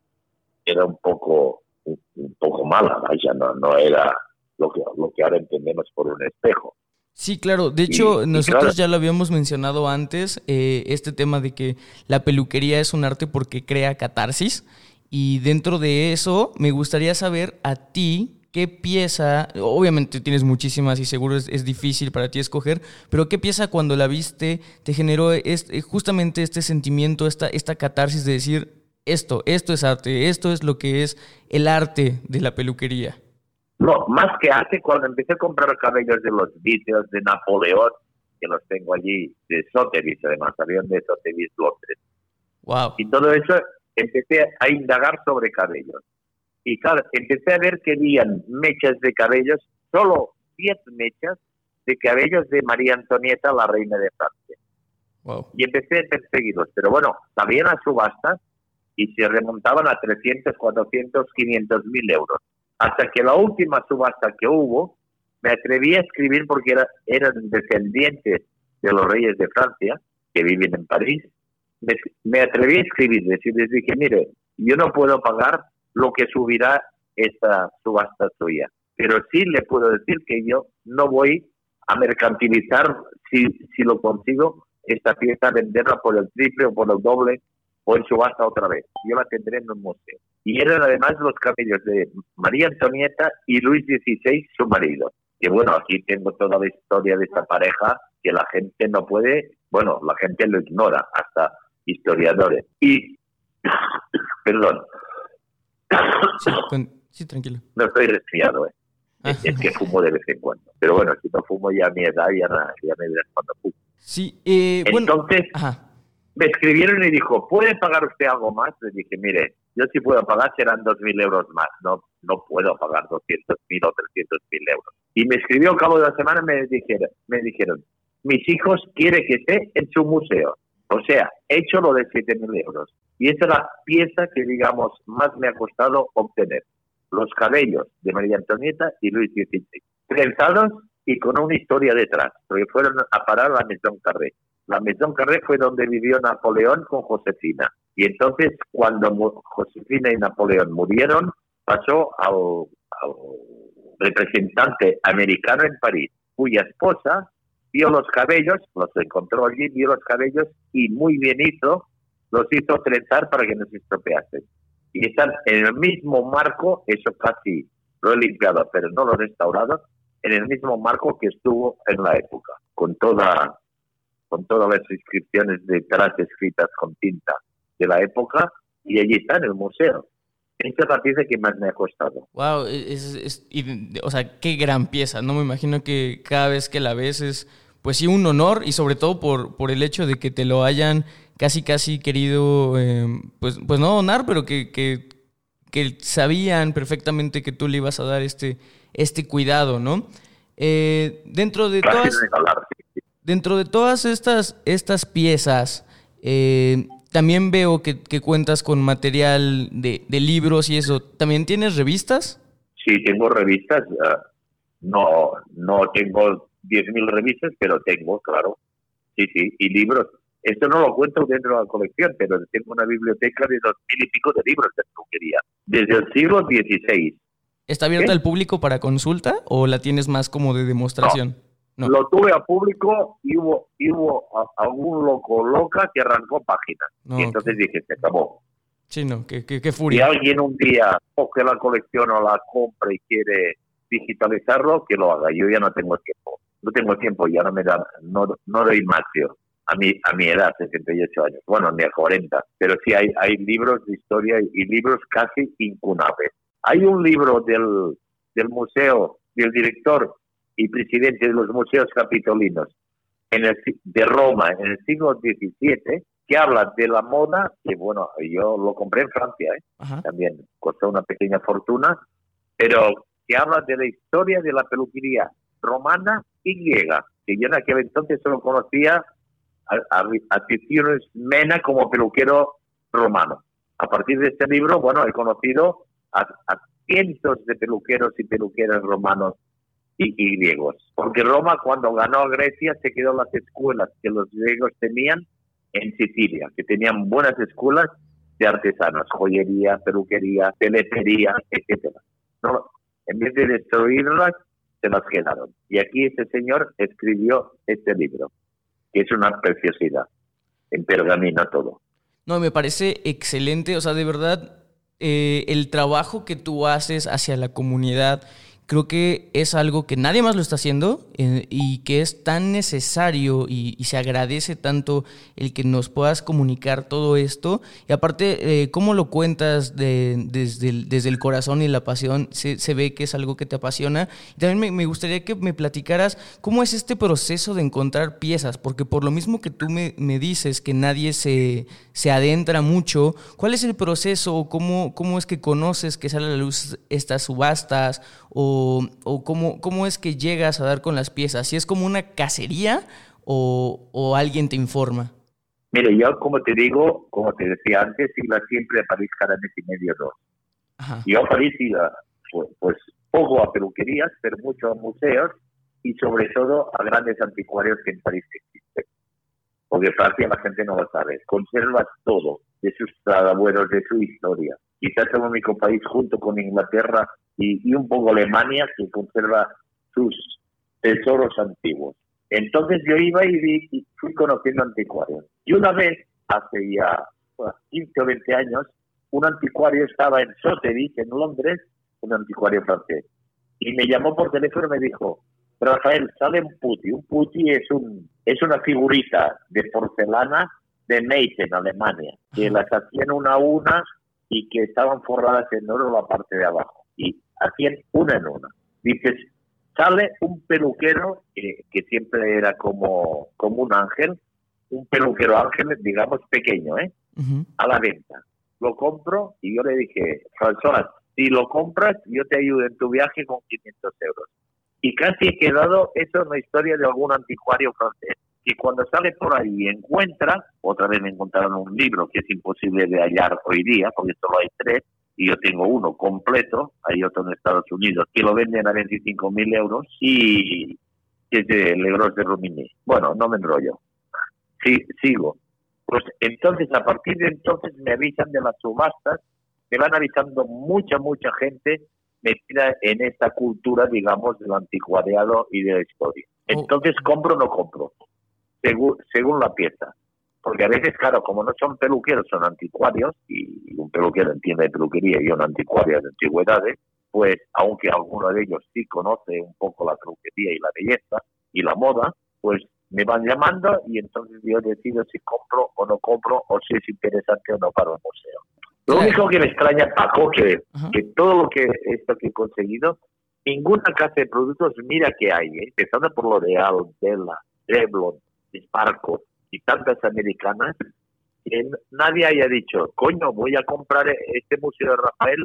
era un poco un, poco mala, vaya, no, no era lo que, lo que ahora entendemos por un espejo. Sí, claro. De hecho, nosotros ya lo habíamos mencionado antes, eh, este tema de que la peluquería es un arte porque crea catarsis. Y dentro de eso, me gustaría saber a ti qué pieza, obviamente tienes muchísimas y seguro es, difícil para ti escoger, pero qué pieza cuando la viste te generó este, justamente este sentimiento, esta, esta catarsis de decir, esto, esto es arte, esto es lo que es el arte de la peluquería. No, más que arte, cuando empecé a comprar cabellos de los Beatles, de Napoleón, que los tengo allí, de Sotheby's, además, avión de Sotheby's Londres. Wow. Y todo eso, empecé a indagar sobre cabellos. Y claro, empecé a ver que habían mechas de cabellos, solo 10 mechas de cabellos de María Antonieta, la reina de Francia. Wow. Y empecé a perseguirlos. Pero bueno, sabían a subastas y se remontaban a 300, 400, 500 mil euros. Hasta que la última subasta que hubo, me atreví a escribir porque era, eran descendientes de los reyes de Francia, que viven en París. Me, atreví a escribir, les dije, mire, yo no puedo pagar lo que subirá esta subasta suya. Pero sí le puedo decir que yo no voy a mercantilizar si, si lo consigo esta pieza, venderla por el triple o por el doble o en subasta otra vez. Yo la tendré en un museo. Y eran además los cabellos de María Antonieta y Luis XVI, su marido. Que bueno, aquí tengo toda la historia de esta pareja que la gente no puede, bueno, la gente lo ignora, hasta historiadores. Y, (coughs) perdón, (coughs) Sí, tranquilo. No estoy resfriado, ¿eh? Ah. Es, que fumo de vez en cuando. Pero bueno, si no fumo ya a mi edad, ya, ya me dirás cuando fumo. Sí, eh, Entonces, me escribieron y dijo, ¿puede pagar usted algo más? Le dije, mire, yo si puedo pagar serán 2.000 euros más. No no puedo pagar 200.000 o 300.000 euros. Y me escribió al cabo de la semana me dijeron, me dijeron, mis hijos quieren que esté en su museo. O sea, he hecho lo de 7.000 euros. Y esa es la pieza que, digamos, más me ha costado obtener. Los cabellos de María Antonieta y Luis XVI. Trenzados y con una historia detrás, porque fueron a parar a la Maison Carré. La Maison Carré fue donde vivió Napoleón con Josefina. Y entonces, cuando Josefina y Napoleón murieron, pasó al, al representante americano en París, cuya esposa vio los cabellos, los encontró allí, vio los cabellos y muy bien hizo los hizo trenzar para que no se estropeasen. Y están en el mismo marco, eso casi lo he limpiado, pero no lo he restaurado, en el mismo marco que estuvo en la época, con toda con todas las inscripciones detrás escritas con tinta de la época, y allí está en el museo. Esta es la pieza que más me ha costado. Wow, es, o sea, qué gran pieza, ¿no? Me imagino que cada vez que la ves es, pues sí, un honor y sobre todo por, por el hecho de que te lo hayan casi, casi querido, eh, pues, pues no donar, pero que, que, sabían perfectamente que tú le ibas a dar este, este cuidado, ¿no? Eh, dentro de todas... Dentro de todas estas, estas piezas, eh, también veo que, cuentas con material de, libros y eso. ¿También tienes revistas? Sí, tengo revistas. Ah, no, no tengo 10.000 revistas, pero tengo, claro. Sí, sí, y libros. Esto no lo cuento dentro de la colección, pero tengo una biblioteca de dos mil y pico de libros de peluquería, desde el siglo XVI. ¿Está abierta al público para consulta o la tienes más como de demostración? Lo tuve a público y hubo, hubo algún loco loca que arrancó páginas. y entonces dije, se acabó. Sí, no, qué, qué, furia. Si alguien un día coge la colección o la compra y quiere digitalizarlo, que lo haga. Yo ya no tengo tiempo. No tengo tiempo, ya no me da, no, no doy más. A mi, a mi edad, 68 años. Bueno, ni a 40. Pero sí hay, hay libros de historia y libros casi incunables. Hay un libro del, del museo, del director y presidente de los museos capitolinos en el, de Roma en el siglo XVII, que habla de la moda, que bueno, yo lo compré en Francia, ¿eh? también costó una pequeña fortuna, pero que habla de la historia de la peluquería romana griega, que yo en aquel entonces solo conocía a, a, Mena como peluquero romano. A partir de este libro, bueno, he conocido a cientos de peluqueros y peluqueras romanos y, griegos. Porque Roma cuando ganó a Grecia se quedó las escuelas que los griegos tenían en Sicilia, que tenían buenas escuelas de artesanos, joyería, peluquería, teletería, etcétera. No, en vez de destruirlas, se las quedaron. Y aquí este señor escribió este libro, que es una preciosidad, en pergamino todo. No, me parece excelente, o sea, de verdad, eh, el trabajo que tú haces hacia la comunidad creo que es algo que nadie más lo está haciendo eh, y que es tan necesario y, se agradece tanto el que nos puedas comunicar todo esto. Y aparte, eh, cómo lo cuentas desde, el, desde el corazón y la pasión, se, ve que es algo que te apasiona. Y también me, gustaría que me platicaras cómo es este proceso de encontrar piezas, porque por lo mismo que tú me, dices que nadie se, se adentra mucho, ¿cuál es el proceso? ¿Cómo, ¿Cómo es que conoces que sale a la luz estas subastas? o, o cómo, cómo, es que llegas a dar con las piezas? ¿Si es como una cacería o, o alguien te informa? Mire, yo como te digo, como te decía antes, iba siempre a París cada mes y medio dos. Yo a París iba pues, pues, poco a peluquerías, pero mucho a museos y sobre todo a grandes anticuarios que en París existen. Porque Francia la gente no lo sabe. Conserva todo de sus abuelos, de su historia. Quizás el único país junto con Inglaterra y, un poco Alemania que conserva sus tesoros antiguos. Entonces yo iba y, fui conociendo anticuarios. Y una vez, hace ya 15 o 20 años, un anticuario estaba en Sotheby's, en Londres, un anticuario francés. Y me llamó por teléfono y me dijo, Rafael, sale un putti. Un putti es, un, es una figurita de porcelana de Meissen, Alemania, que las hacían una a una y que estaban forradas en oro la parte de abajo y hacían una en una. Dices, sale un peluquero que siempre era como, como un ángel, un peluquero ángel, digamos, pequeño, ¿eh? A la venta. Lo compro y yo le dije, François, si lo compras, yo te ayudo en tu viaje con 500 euros. Y casi he quedado, eso es una historia de algún anticuario francés, que cuando sale por ahí y encuentra, otra vez me encontraron un libro que es imposible de hallar hoy día, porque solo hay tres, y yo tengo uno completo, hay otro en Estados Unidos, que lo venden a 25 mil euros y es de Legros de Rumini. Bueno, no me enrollo. Sí, sigo. Pues entonces, a partir de entonces me avisan de las subastas, me van avisando mucha, mucha gente metida en esta cultura, digamos, del anticuariado y de la historia. Oh. Entonces, ¿compro o no compro? Según, según la pieza. Porque a veces, claro, como no son peluqueros, son anticuarios, y un peluquero entiende de peluquería y un anticuario de antigüedades, pues aunque alguno de ellos sí conoce un poco la peluquería y la belleza y la moda, pues me van llamando y entonces yo decido si compro o no compro o si es interesante o no para el museo. Lo único que me extraña, Paco, que, que todo lo que esto que he conseguido, ninguna casa de productos, mira que hay, ¿eh? empezando por L'Oreal, Bella, Revlon, Sparco, y tantas americanas, que nadie haya dicho, coño, voy a comprar este museo de Rafael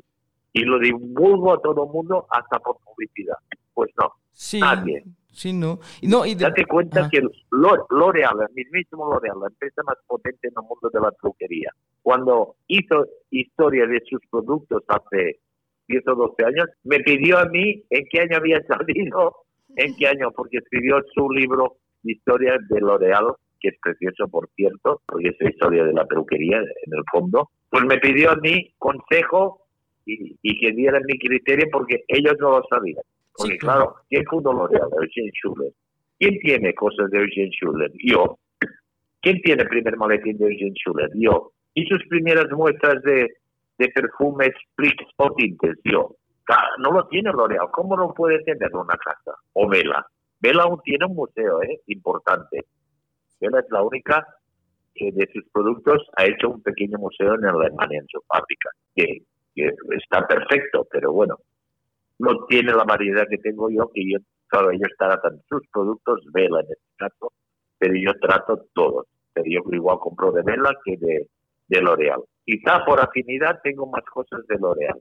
y lo divulgo a todo el mundo hasta por publicidad. Pues no, Sí. Nadie. Sí, no. No y de- Date cuenta Ajá. que L'O- L'Oreal, el mismísimo L'Oreal, la empresa más potente en el mundo de la peluquería, cuando hizo historia de sus productos hace 10 o 12 años, me pidió a mí en qué año había (laughs) salido, en qué año, porque escribió su libro historia de L'Oreal, que es precioso, por cierto, porque es la historia de la peluquería en el fondo. Pues me pidió a mí consejo y, y que diera mi criterio porque ellos no lo sabían. Porque Sí, claro. ¿quién fundó L'Oreal? Eugene Schuller. ¿Quién tiene cosas de Eugene Schuller? Yo. ¿Quién tiene el primer maletín de Eugene Schuller? Yo. ¿Y sus primeras muestras de, de perfumes, splits o tintes? Yo. No lo tiene L'Oreal. ¿Cómo no puede tener una casa? O Vela. Vela aún tiene un museo, ¿eh? Importante. Vela es la única que de sus productos ha hecho un pequeño museo en Alemania, en su fábrica. Que, que está perfecto, pero bueno, no tiene la variedad que tengo yo, que yo, claro, ellos tratan sus productos, Vela en este caso, pero yo trato todos. Pero yo igual compro de Vela que de, de L'Oreal. Quizá por afinidad tengo más cosas de L'Oreal,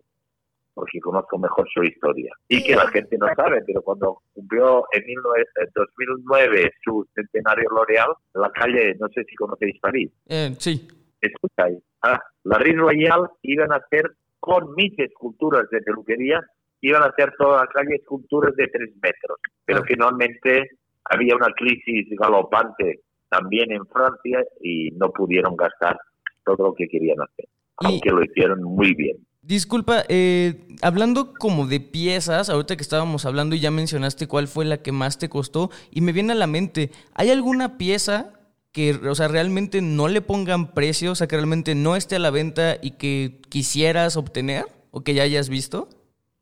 porque conozco mejor su historia. Y que la gente no sabe, pero cuando cumplió en 19 en 2009 su centenario L'Oreal, en la calle, no sé si conocéis París, Eh, sí. escucháis, ah, la Rue Royal iban a hacer con mis esculturas de peluquería, iban a hacer toda la calle esculturas de tres metros, pero Ah. finalmente había una crisis galopante también en Francia y no pudieron gastar todo lo que querían hacer, Y- aunque lo hicieron muy bien. Disculpa, eh, hablando como de piezas, ahorita que estábamos hablando y ya mencionaste cuál fue la que más te costó, y me viene a la mente, ¿hay alguna pieza que, o sea, realmente no le pongan precio, o sea, que realmente no esté a la venta y que quisieras obtener o que ya hayas visto?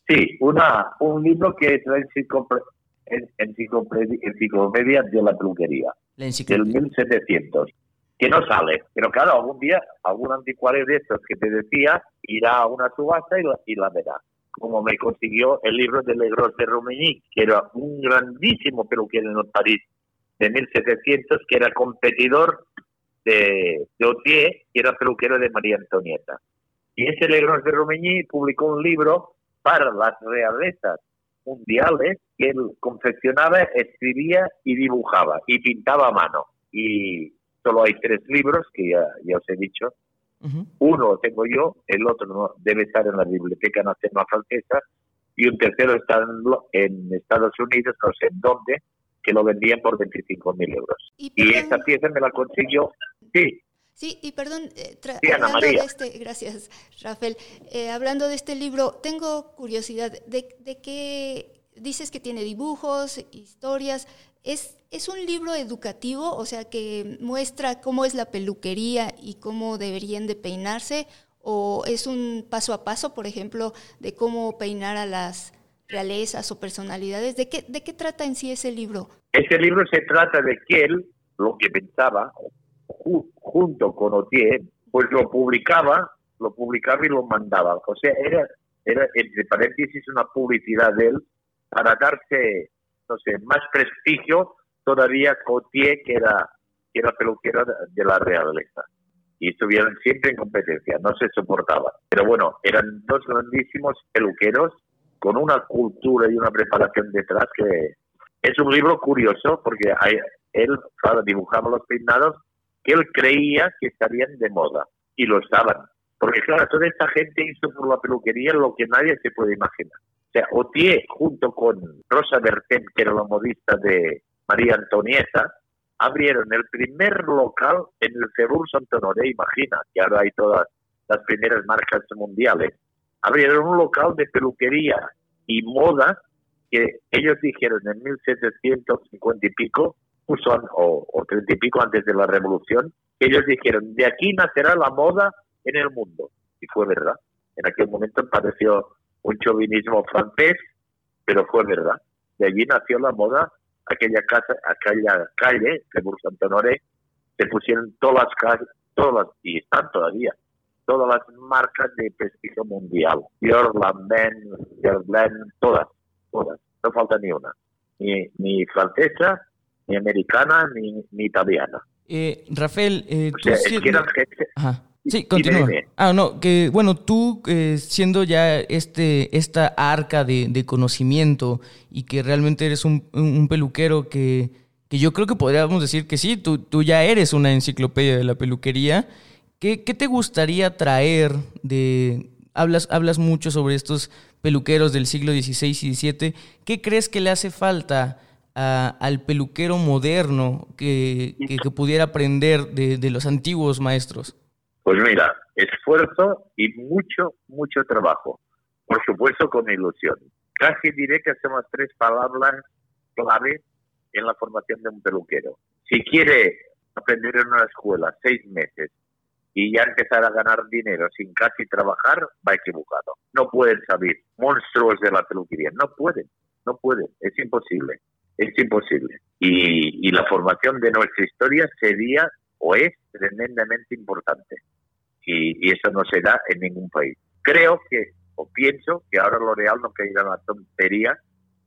Sí, una, un libro que es la enciclopedia de la peluquería. Del enciclopedia. 1700, no sale. Pero claro, algún día algún anticuario de estos que te decía irá a una subasta y la, verá. Como me consiguió el libro de Legros de Romagny, que era un grandísimo peluquero en París de 1700, que era competidor de, de Autier, que era peluquero de María Antonieta. Y ese Legros de Romagny publicó un libro para las realezas mundiales que él confeccionaba, escribía y dibujaba y pintaba a mano. Y solo hay tres libros que ya, ya os he dicho. Ujú. Uno lo tengo yo, el otro no, debe estar en la Biblioteca Nacional Francesa y un tercero está en, en Estados Unidos, no sé en dónde, que lo vendían por 25 mil euros. Y, Y pieza me la consiguió, sí, Sí, y perdón, eh, Sí, Ana María. de este, gracias, Rafael, Eh, hablando de este libro, tengo curiosidad, ¿de, de qué dices que tiene dibujos, historias? ¿Es, ¿Es un libro educativo, o sea, que muestra cómo es la peluquería y cómo deberían de peinarse? ¿O es un paso a paso, por ejemplo, de cómo peinar a las realezas o personalidades? ¿De qué, de qué trata en sí ese libro? Ese libro se trata de que él, lo que pensaba, ju- junto con Otier, pues lo publicaba, lo publicaba y lo mandaba. O sea, era, era entre paréntesis una publicidad de él para darse, no sé, más prestigio todavía que Otier, que era, que era peluquero de la realeza. Y estuvieron siempre en competencia, no se soportaban. Pero bueno, eran dos grandísimos peluqueros con una cultura y una preparación detrás que es un libro curioso porque hay- él claro, dibujaba los peinados que él creía que estarían de moda y lo estaban. Porque claro, toda esta gente hizo por la peluquería lo que nadie se puede imaginar. Sea, Otier junto con Rosa Berten, que era la modista de María Antonieta, abrieron el primer local en el Faubourg Saint-Honoré, imagina, que ahora hay todas las primeras marcas mundiales. Abrieron un local de peluquería y moda que ellos dijeron en 1750 y pico, o, o 30 y pico antes de la revolución, que ellos dijeron, de aquí nacerá la moda en el mundo. Y fue verdad. En aquel momento pareció un chauvinismo francés, pero fue verdad. De allí nació la moda, aquella casa, aquella calle, Faubourg Saint-Honoré, se pusieron todas las calles, todas, las- y están todavía, todas las marcas de prestigio mundial. Dior, Lambert, Guerlain, todas, todas. No falta ni una. Ni, ni francesa, ni americana, ni, ni italiana. Eh, Rafael, eh, O tú es que eran gente, Ajá. Sí, continúa. Ah, no, que bueno, tú eh, siendo ya este, esta arca de, de, conocimiento y que realmente eres un, un peluquero que, que, yo creo que podríamos decir que sí, tú, tú ya eres una enciclopedia de la peluquería. ¿Qué, ¿Qué, te gustaría traer de... Hablas, hablas mucho sobre estos peluqueros del siglo XVI y XVII. ¿Qué crees que le hace falta a, al peluquero moderno que, que, que pudiera aprender de, de los antiguos maestros? Pues mira, esfuerzo y mucho, mucho trabajo. Por supuesto con ilusión. Casi diré que hacemos tres palabras clave en la formación de un peluquero. Si quiere aprender en una escuela seis meses y ya empezar a ganar dinero sin casi trabajar, va equivocado. No pueden salir monstruos de la peluquería. No pueden, no pueden. Es imposible. Es imposible. Y, y la formación de nuestra historia sería o es tremendamente importante. Y, y, eso no se da en ningún país. Creo que, o pienso que ahora L'Oreal no caiga en la tontería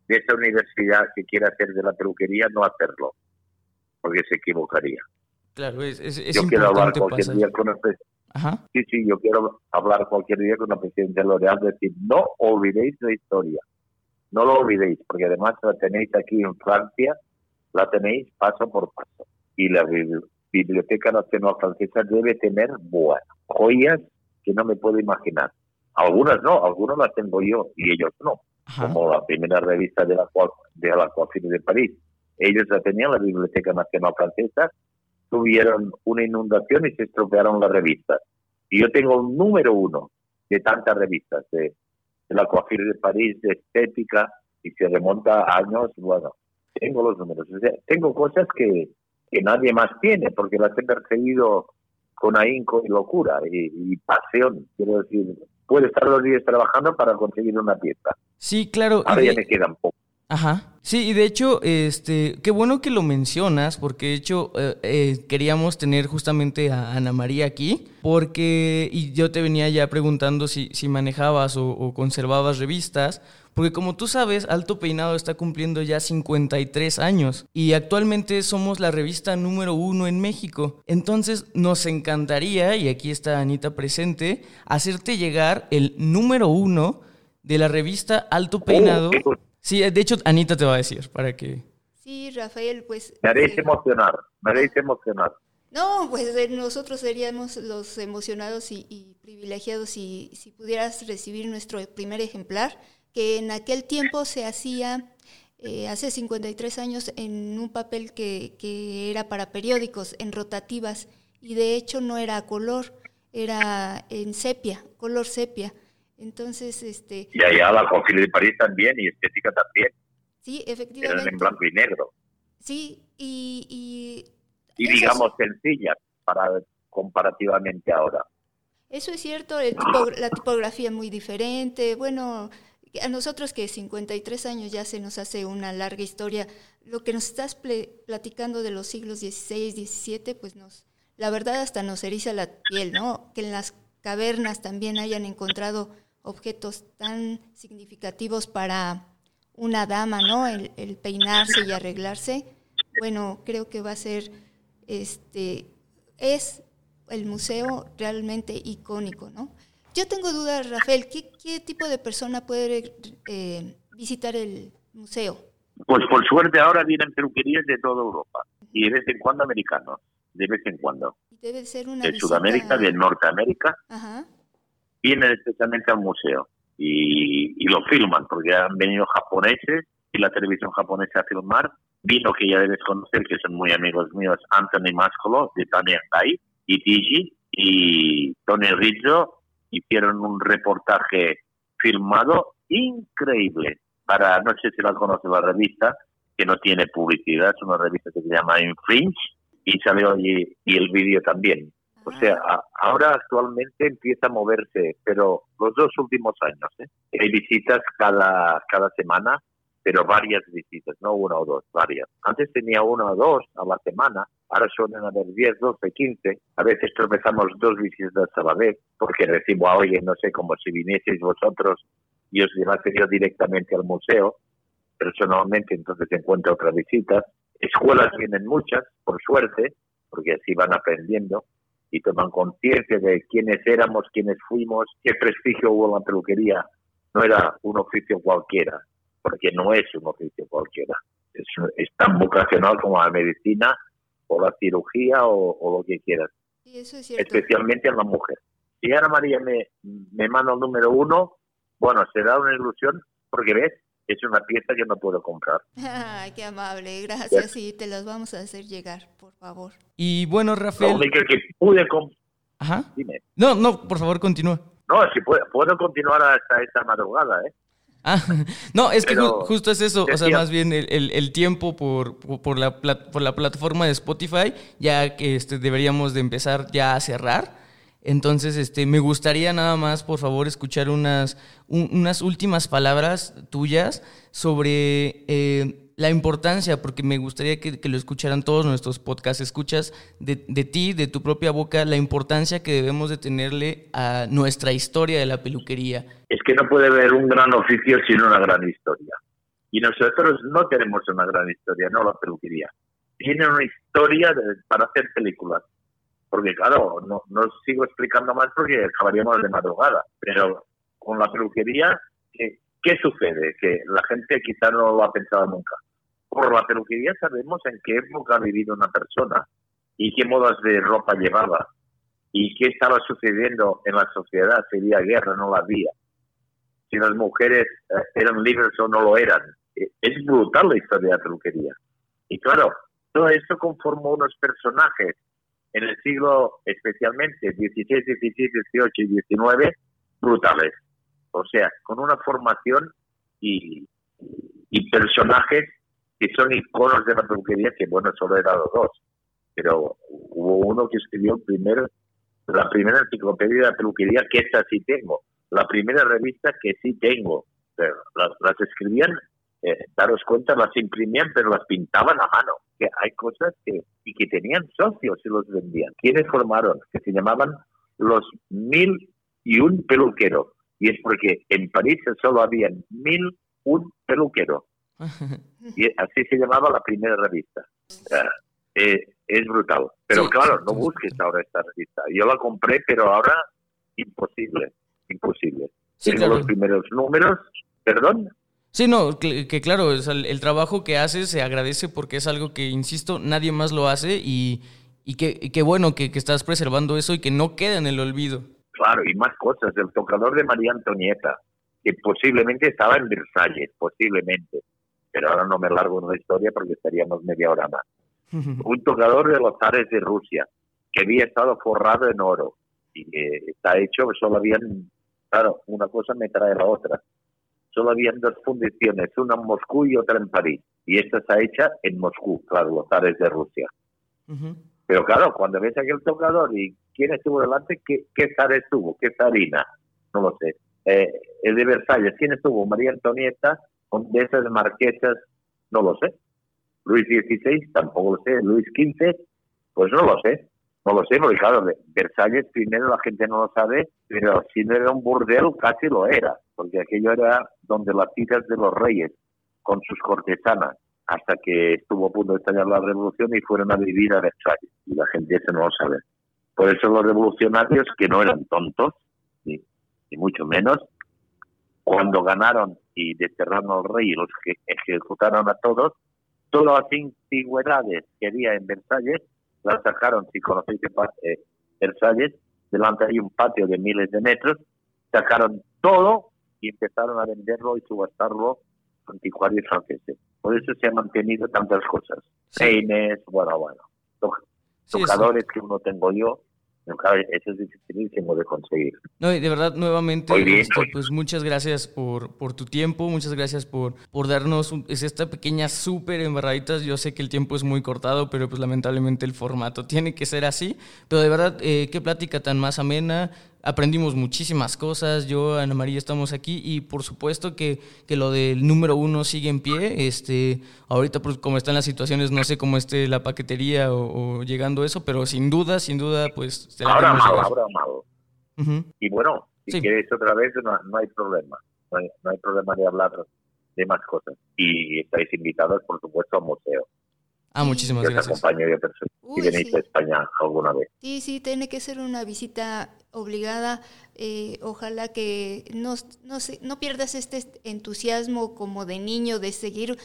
de esa universidad que quiere hacer de la peluquería no hacerlo, porque se equivocaría. Claro, es, es, es yo quiero hablar cualquier pasar. día con el Ajá. Sí, sí, yo quiero hablar cualquier día con la presidenta de L'Oreal, decir, no olvidéis la historia, no lo olvidéis, porque además la tenéis aquí en Francia, la tenéis paso por paso. Y la Biblioteca Nacional Francesa debe tener buenas joyas que no me puedo imaginar. Algunas no, algunas las tengo yo y ellos no. Ajá. Como la primera revista de la, de la de París. Ellos la tenían, la Biblioteca Nacional Francesa, tuvieron una inundación y se estropearon las revistas. Y yo tengo un número uno de tantas revistas, de, de la Coiffure de París, de estética, y se remonta a años, bueno, tengo los números. O sea, tengo cosas que, que nadie más tiene, porque las he perseguido con ahínco y locura y, y, pasión. Quiero decir, puedo estar los días trabajando para conseguir una pieza. Sí, claro. Ahora ya me quedan pocos. Ajá. Sí, y de hecho, este, qué bueno que lo mencionas, porque de hecho eh, eh, queríamos tener justamente a Ana María aquí, porque, y yo te venía ya preguntando si, si manejabas o, o conservabas revistas, porque como tú sabes, Alto Peinado está cumpliendo ya 53 años y actualmente somos la revista número uno en México. Entonces nos encantaría, y aquí está Anita presente, hacerte llegar el número uno de la revista Alto Peinado. Oh. Sí, de hecho Anita te va a decir para que... Sí, Rafael, pues... Me haréis eh, emocionar, me haréis emocionar. No, pues eh, nosotros seríamos los emocionados y, y privilegiados si, si pudieras recibir nuestro primer ejemplar, que en aquel tiempo se hacía, eh, hace 53 años, en un papel que, que era para periódicos, en rotativas, y de hecho no era a color, era en sepia, color sepia. Entonces, este, Y allá la Coiffure de París también y estética también. sí, Eran efectivamente. en blanco y negro. Sí, y, y Y Eso es- digamos sencillas para comparativamente ahora. Eso es cierto, el tipo- la tipografía muy diferente. Bueno, a nosotros que 53 años ya se nos hace una larga historia, lo que nos estás platicando de los siglos XVI, XVII, pues nos, la verdad hasta nos eriza la piel, ¿no? Que en las cavernas también hayan encontrado objetos tan significativos para una dama, ¿no? El, el peinarse y arreglarse. Bueno, creo que va a ser, este, es el museo realmente icónico, ¿no? Yo tengo dudas, Rafael, ¿qué, qué tipo de persona puede eh, visitar el museo? Pues por suerte ahora vienen peluquerías de toda Europa y de vez en cuando americanos, de vez en cuando. Debe ser una De visita- Sudamérica, de Norteamérica, Ajá. vienen especialmente al museo y, y lo filman porque han venido japoneses y la televisión japonesa a filmar. Vino que ya debes conocer, que son muy amigos míos, Anthony Mascolo de Tania Tai y Tigi y Tony Rizzo hicieron un reportaje filmado increíble para, no sé si la conoce la revista, que no tiene publicidad, es una revista que se llama Infringe y salió y, y el vídeo también. O Ah, sea, a- ahora actualmente empieza a moverse, pero los dos últimos años, ¿eh? hay visitas cada, cada semana, pero varias visitas, no una o dos, varias. Antes tenía una o dos a la semana, ahora suelen haber 10, 12, 15. A veces tropezamos dos visitas a la vez, porque recibo a oye, no sé, como si vinieseis vosotros y os llevaseis yo directamente al museo, personalmente, entonces encuentro otras visitas. Escuelas vienen muchas, por suerte, porque así van aprendiendo y toman conciencia de quiénes éramos, quiénes fuimos, qué prestigio hubo en la peluquería. No era un oficio cualquiera, porque no es un oficio cualquiera. Es, es tan vocacional como la medicina o la cirugía o, lo que quieras. Especialmente en la mujer. Si Ana María me, me manda el número uno, bueno, será una ilusión porque ves, es una pieza que no puedo comprar. (laughs) Ay, qué amable, gracias. Sí, te las vamos a hacer llegar, por favor. Y bueno, Rafael. Lo único que pude comprar. Ajá. No, no, por favor, continúa. No, si puedo, puedo continuar hasta esta madrugada, ¿eh? Ah, (laughs) no, es que justo es eso, o sea, más bien el, el, tiempo por, por, la, por la plataforma de Spotify, ya que este, deberíamos de empezar ya a cerrar. Entonces, este, me gustaría nada más, por favor, escuchar unas, unas últimas palabras tuyas sobre eh, la importancia, porque me gustaría que, lo escucharan todos nuestros podcast escuchas de, de, ti, de tu propia boca, la importancia que debemos de tenerle a nuestra historia de la peluquería. Es que no puede haber un gran oficio sin una gran historia. Y nosotros no tenemos una gran historia, no la peluquería. Tiene una historia para hacer películas porque claro, no, no sigo explicando más porque acabaríamos de madrugada, pero con la peluquería, ¿qué, ¿qué sucede? Que la gente quizá no lo ha pensado nunca. Por la peluquería sabemos en qué época ha vivido una persona y qué modas de ropa llevaba y qué estaba sucediendo en la sociedad, si había guerra, no la había, si las mujeres eh, eran libres o no lo eran. E, es brutal la historia de la peluquería. Y claro, todo esto conformó unos personajes en el siglo especialmente 16, 17, 18 y 19 brutales. O sea, con una formación y, y personajes que son iconos de la peluquería, que bueno, solo he dado dos, pero hubo uno que escribió el primer, la primera enciclopedia de la peluquería, que esta sí tengo, la primera revista que sí tengo, las escribían, eh, daros cuenta, las imprimían, pero las pintaban a mano que hay cosas que, y que tenían socios y los vendían. ¿Quiénes formaron? Que se llamaban los mil y un peluquero. Y es porque en París solo habían mil un peluquero. Y así se llamaba la primera revista. Eh, es brutal. Pero claro, no busques ahora esta revista. Yo la compré, pero ahora imposible, imposible. Tengo los primeros números, perdón. Sí, no, que, claro, el, trabajo que haces se agradece porque es algo que, insisto, nadie más lo hace y, y que, bueno que, estás preservando eso y que no queda en el olvido. Claro, y más cosas. El tocador de María Antonieta, que posiblemente estaba en Versalles, posiblemente. Pero ahora no me largo en la historia porque estaríamos media hora más. Un tocador de los zares de Rusia, que había estado forrado en oro y que está hecho, solo habían, claro, una cosa me trae la otra solo habían dos fundiciones, una en Moscú y otra en París. Y esta está hecha en Moscú, claro, los zares de Rusia. Pero claro, cuando ves aquel tocador y quién estuvo delante, ¿qué, qué zar estuvo? ¿Qué zarina? No lo sé. Eh, el de Versalles, ¿quién estuvo? María Antonieta, de esas marquesas, no lo sé. Luis XVI, tampoco lo sé. Luis XV, pues no lo sé. No lo sé, porque claro, Versalles primero la gente no lo sabe, pero si no era un burdel, casi lo era, porque aquello era donde las hijas de los reyes, con sus cortesanas, hasta que estuvo a punto de estallar la revolución y fueron a vivir a Versalles, y la gente eso no lo sabe. Por eso los revolucionarios, que no eran tontos, ni, mucho menos, cuando ganaron y desterraron al rey y los que ejecutaron a todos, todas las antigüedades que había en Versalles la sacaron, si conocéis eh, Versalles, delante hay un patio de miles de metros, sacaron todo y empezaron a venderlo y subastarlo anticuarios franceses. Por eso se han mantenido tantas cosas. Peines, bueno, bueno, tocadores que uno tengo yo, eso es dificilísimo de conseguir. No, y de verdad, nuevamente, este, pues muchas gracias por, por tu tiempo, muchas gracias por, por darnos es esta pequeña súper embarraditas. Yo sé que el tiempo es muy cortado, pero pues lamentablemente el formato (laughs) tiene que ser así. Pero de verdad, eh, qué plática tan más amena aprendimos muchísimas cosas. Yo, Ana María, estamos aquí y por supuesto que, que, lo del número uno sigue en pie. Este, ahorita, pues, como están las situaciones, no sé cómo esté la paquetería o, llegando eso, pero sin duda, sin duda, pues... ahora malo, ahora malo. Y bueno, si quieres otra vez, no, hay problema. No hay, no hay problema de hablar de más cosas. Y estáis invitados, por supuesto, al museo. Ah, muchísimas Yo te gracias. acompaño yo. Uy, Si venís sí. a España alguna vez. Sí, sí, tiene que ser una visita obligada. Eh, ojalá que no, no, se- no pierdas este entusiasmo como de niño de seguir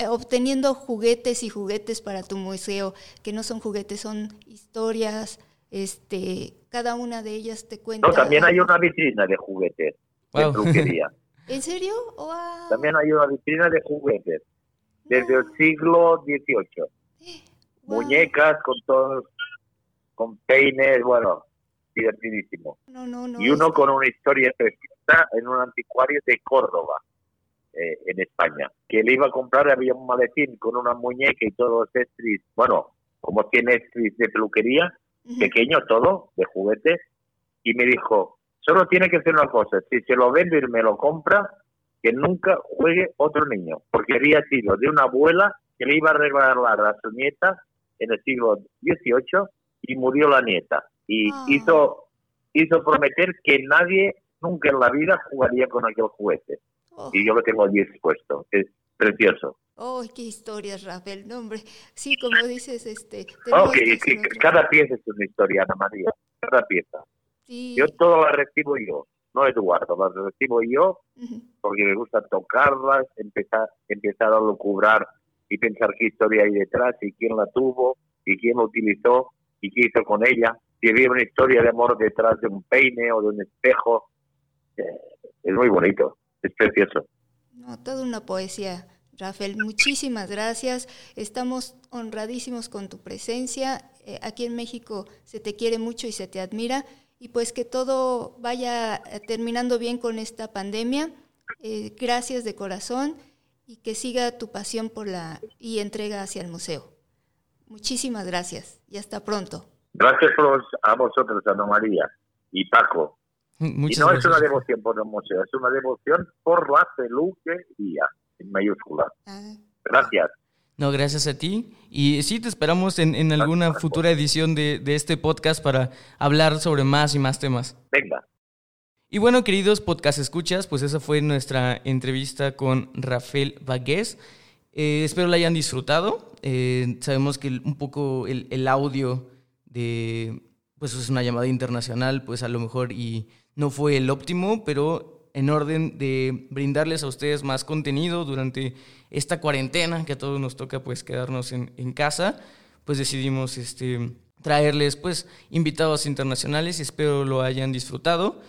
eh, obteniendo juguetes y juguetes para tu museo, que no son juguetes, son historias. Este, cada una de ellas te cuenta. No, también hay una vitrina de juguetes, Wow. de peluquería. (laughs) ¿En serio? Wow. También hay una vitrina de juguetes, desde el siglo XVIII. Wow. Muñecas con todos, con peines, bueno, divertidísimo. No, no, no. y uno es- con una historia preciosa en un anticuario de Córdoba, eh, en España, que le iba a comprar, había un maletín con una muñeca y todos estris, bueno, como tiene estris de peluquería, Ujú. pequeño todo, de juguete, y me dijo, solo tiene que hacer una cosa, si se lo vende y me lo compra, que nunca juegue otro niño, porque había sido de una abuela que le iba a regalar a su nieta en el siglo XVIII y murió la nieta. Y Ah. hizo, hizo prometer que nadie nunca en la vida jugaría con aquel juguete. Oh. Y yo lo tengo allí expuesto. Es precioso. ¡Ay, qué historias, Rafael! No, hombre, sí, como dices, este... Oh, tenemos que- que cada pieza es una historia, Ana María. Cada pieza. Sí. Yo todo la recibo yo, no Eduardo, las recibo yo porque me gusta tocarlas, empezar, empezar a lucubrar y pensar qué historia hay detrás y quién la tuvo y quién la utilizó y qué hizo con ella. Había una historia de amor detrás de un peine o de un espejo, eh, es muy bonito, es precioso. No, toda una poesía, Rafael. Muchísimas gracias. Estamos honradísimos con tu presencia. Eh, aquí en México se te quiere mucho y se te admira. Y pues que todo vaya eh, terminando bien con esta pandemia. Eh, gracias de corazón y que siga tu pasión por la y entrega hacia el museo. Muchísimas gracias y hasta pronto. Gracias por- a vosotros, Ana María y Paco. (laughs) Muchas y no gracias. es una devoción por el museo, es una devoción por la peluquería, en mayúscula. Ah, Gracias. No, gracias a ti. Y sí, te esperamos en, en alguna futura edición de, de este podcast para hablar sobre más y más temas. Venga. Y bueno, queridos podcast escuchas, pues esa fue nuestra entrevista con Rafael Vagués. Eh, espero la hayan disfrutado. Eh, sabemos que un poco el, el audio de, pues es una llamada internacional, pues a lo mejor y no fue el óptimo, pero en orden de brindarles a ustedes más contenido durante esta cuarentena que a todos nos toca pues quedarnos en, en casa, pues decidimos este, traerles pues invitados internacionales espero lo hayan disfrutado.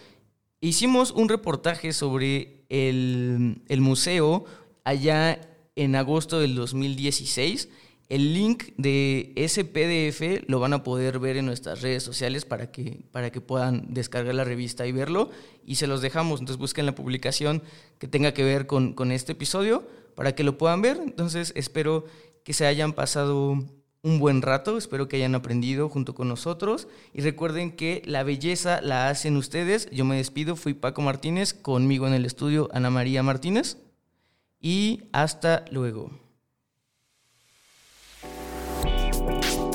Hicimos un reportaje sobre el, el museo allá en agosto del 2016. El link de ese PDF lo van a poder ver en nuestras redes sociales para que, para que puedan descargar la revista y verlo. Y se los dejamos. Entonces busquen la publicación que tenga que ver con, con este episodio para que lo puedan ver. Entonces espero que se hayan pasado un buen rato, espero que hayan aprendido junto con nosotros y recuerden que la belleza la hacen ustedes. Yo me despido, fui Paco Martínez, conmigo en el estudio Ana María Martínez y hasta luego.